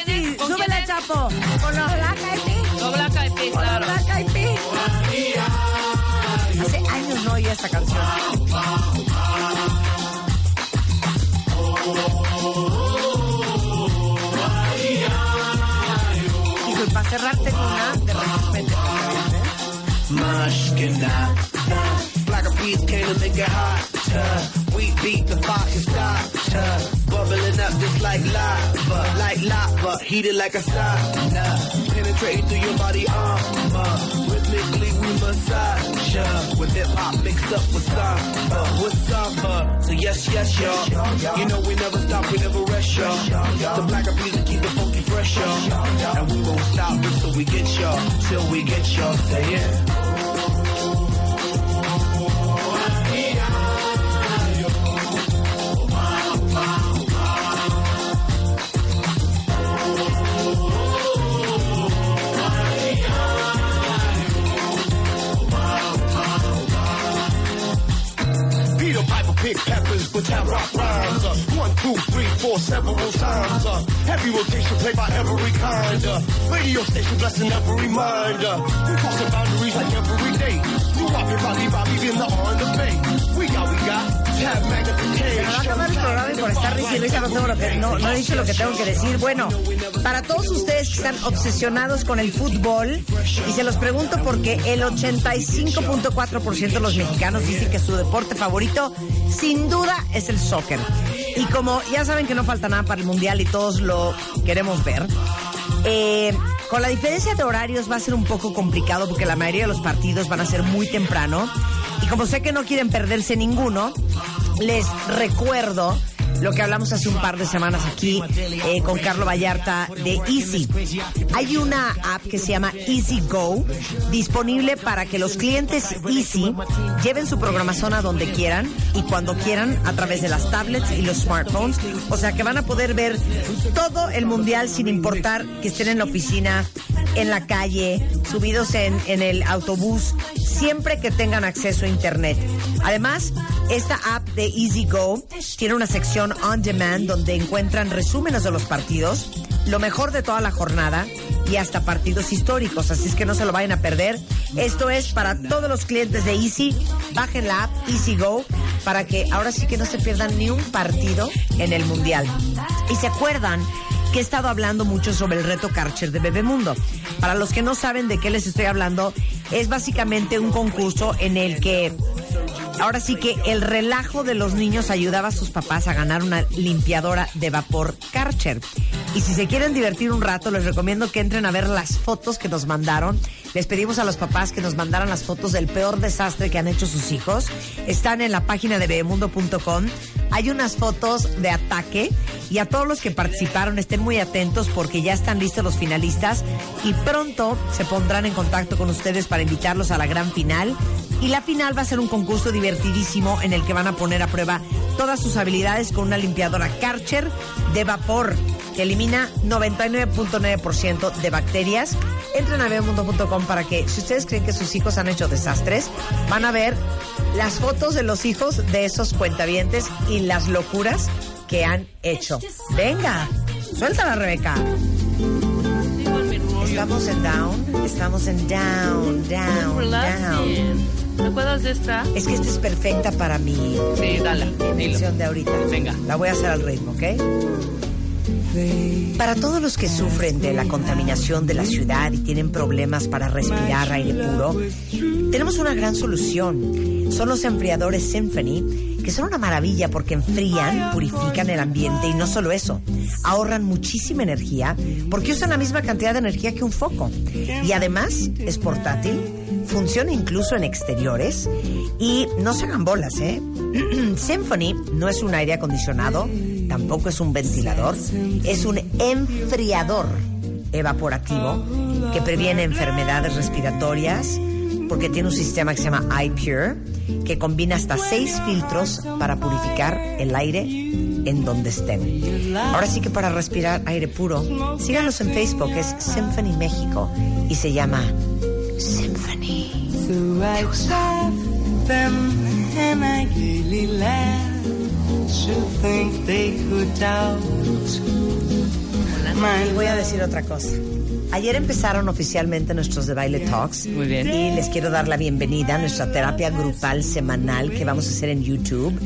[SPEAKER 3] claro.
[SPEAKER 2] Black Eyed Peas. Hace años no oía esta canción. Hijo, y para cerrar tengo una de repente.
[SPEAKER 8] Mushkina. Black eyed peas came to make it hot. Like lava, like lava, heated like a sauna. Penetrating through your body armor. Rhythmically we massage ya. With hip hop mixed up with samba, with samba. So yes, yes, y'all. You know we never stop, we never rest, y'all. The black peas will keep the funky fresh, y'all. And we won't stop until we get y'all, till we get y'all. Say.
[SPEAKER 11] But have rock rhymes. Uh, one, two, three, four, several times. Uh, heavy rotation played by every kind. Uh, radio station blessing every mind. Uh, we crossing boundaries like every day. You Bobby, Bobby, Bobby, been the on the bay. We got, we got,
[SPEAKER 2] Me va a acabar el programa y por estar no, no, no he dicho lo que tengo que decir. Bueno, para todos ustedes que están obsesionados con el fútbol, y se los pregunto porque el 85.4% de los mexicanos dicen que su deporte favorito, sin duda, es el soccer. Y como ya saben que no falta nada para el Mundial y todos lo queremos ver, eh, con la diferencia de horarios va a ser un poco complicado porque la mayoría de los partidos van a ser muy temprano. Y como sé que no quieren perderse ninguno, les recuerdo lo que hablamos hace un par de semanas aquí eh, con Carlo Vallarta de Easy. Hay una app que se llama Easy Go, disponible para que los clientes Easy lleven su programación a donde quieran y cuando quieran a través de las tablets y los smartphones. O sea que van a poder ver todo el mundial sin importar que estén en la oficina, en la calle, subidos en, en el autobús, siempre que tengan acceso a internet. Además, esta app de Easy Go tiene una sección on demand donde encuentran resúmenes de los partidos, lo mejor de toda la jornada y hasta partidos históricos, así es que no se lo vayan a perder. Esto es para todos los clientes de Easy. Bajen la app Easy Go para que ahora sí que no se pierdan ni un partido en el Mundial. Y se acuerdan que he estado hablando mucho sobre el reto Karcher de Bebemundo. Para los que no saben de qué les estoy hablando, es básicamente un concurso en el que ahora sí que el relajo de los niños ayudaba a sus papás a ganar una limpiadora de vapor Karcher. Y si se quieren divertir un rato, les recomiendo que entren a ver las fotos que nos mandaron. Les pedimos a los papás que nos mandaran las fotos del peor desastre que han hecho sus hijos. Están en la página de bebemundo.com. Hay unas fotos de ataque y a todos los que participaron estén muy atentos porque ya están listos los finalistas y pronto se pondrán en contacto con ustedes para invitarlos a la gran final. Y la final va a ser un concurso divertidísimo en el que van a poner a prueba todas sus habilidades con una limpiadora Karcher de vapor que elimina 99.9% de bacterias. Entren a bebemundo.com para que, si ustedes creen que sus hijos han hecho desastres, van a ver las fotos de los hijos de esos cuentavientes y las locuras que han hecho. Venga, suéltala, Rebeca. Estamos en down, estamos en down, down, down.
[SPEAKER 3] ¿Te acuerdas de esta?
[SPEAKER 2] Es que esta es perfecta para mí.
[SPEAKER 3] Sí, dale,
[SPEAKER 2] Mi de ahorita.
[SPEAKER 3] Venga.
[SPEAKER 2] La voy a hacer al ritmo, ¿ok? Para todos los que sufren de la contaminación de la ciudad y tienen problemas para respirar aire puro, tenemos una gran solución. Son los enfriadores Symphony, que son una maravilla porque enfrían, purifican el ambiente y no solo eso, ahorran muchísima energía porque usan la misma cantidad de energía que un foco. Y además es portátil, funciona incluso en exteriores y no se hagan bolas, ¿eh? <clears throat> Symphony no es un aire acondicionado, tampoco es un ventilador, es un enfriador evaporativo que previene enfermedades respiratorias porque tiene un sistema que se llama iPure que combina hasta seis filtros para purificar el aire en donde estén. Ahora sí que para respirar aire puro, síganos en Facebook, es Symphony México y se llama Symphony.
[SPEAKER 8] So I laugh them and I gaily laugh to think they could doubt
[SPEAKER 2] Y voy a decir otra cosa. Ayer empezaron oficialmente nuestros de baile talks. Muy bien. Y les quiero dar la bienvenida a nuestra terapia grupal semanal que vamos a hacer en YouTube.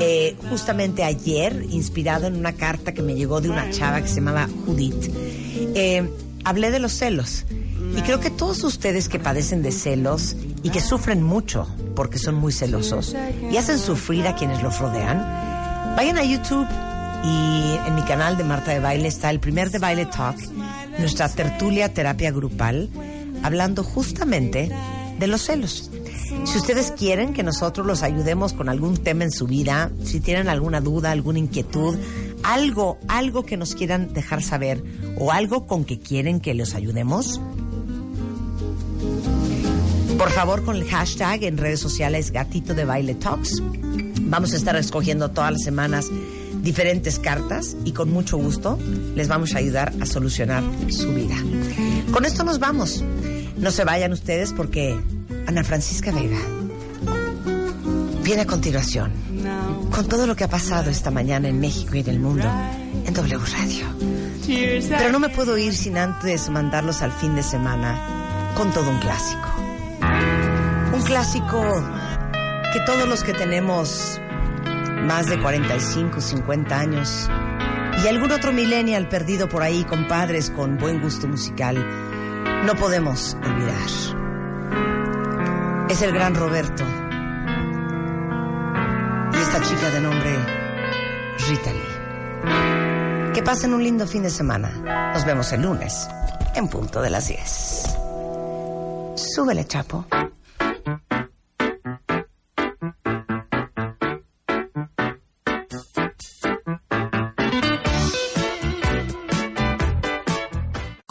[SPEAKER 2] Eh, justamente ayer, inspirado en una carta que me llegó de una chava que se llamaba Judith, eh, hablé de los celos. Y creo que todos ustedes que padecen de celos y que sufren mucho porque son muy celosos y hacen sufrir a quienes los rodean, vayan a YouTube y en mi canal de Marta de Baile está el primer de Baile Talk, nuestra tertulia terapia grupal, hablando justamente de los celos. Si ustedes quieren que nosotros los ayudemos con algún tema en su vida, si tienen alguna duda, alguna inquietud, algo, algo que nos quieran dejar saber o algo con que quieren que los ayudemos, por favor con el hashtag en redes sociales Gatito de Baile Talks. Vamos a estar escogiendo todas las semanas diferentes cartas y con mucho gusto les vamos a ayudar a solucionar su vida. Con esto nos vamos. No se vayan ustedes porque Ana Francisca Vega viene a continuación con todo lo que ha pasado esta mañana en México y en el mundo en W Radio. Pero no me puedo ir sin antes mandarlos al fin de semana con todo un clásico. Un clásico que todos los que tenemos más de 45, 50 años y algún otro millennial perdido por ahí con padres con buen gusto musical, no podemos olvidar. Es el gran Roberto y esta chica de nombre Rita Lee. Que pasen un lindo fin de semana. Nos vemos el lunes en punto de las 10. Súbele, chapo.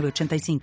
[SPEAKER 24] 906985.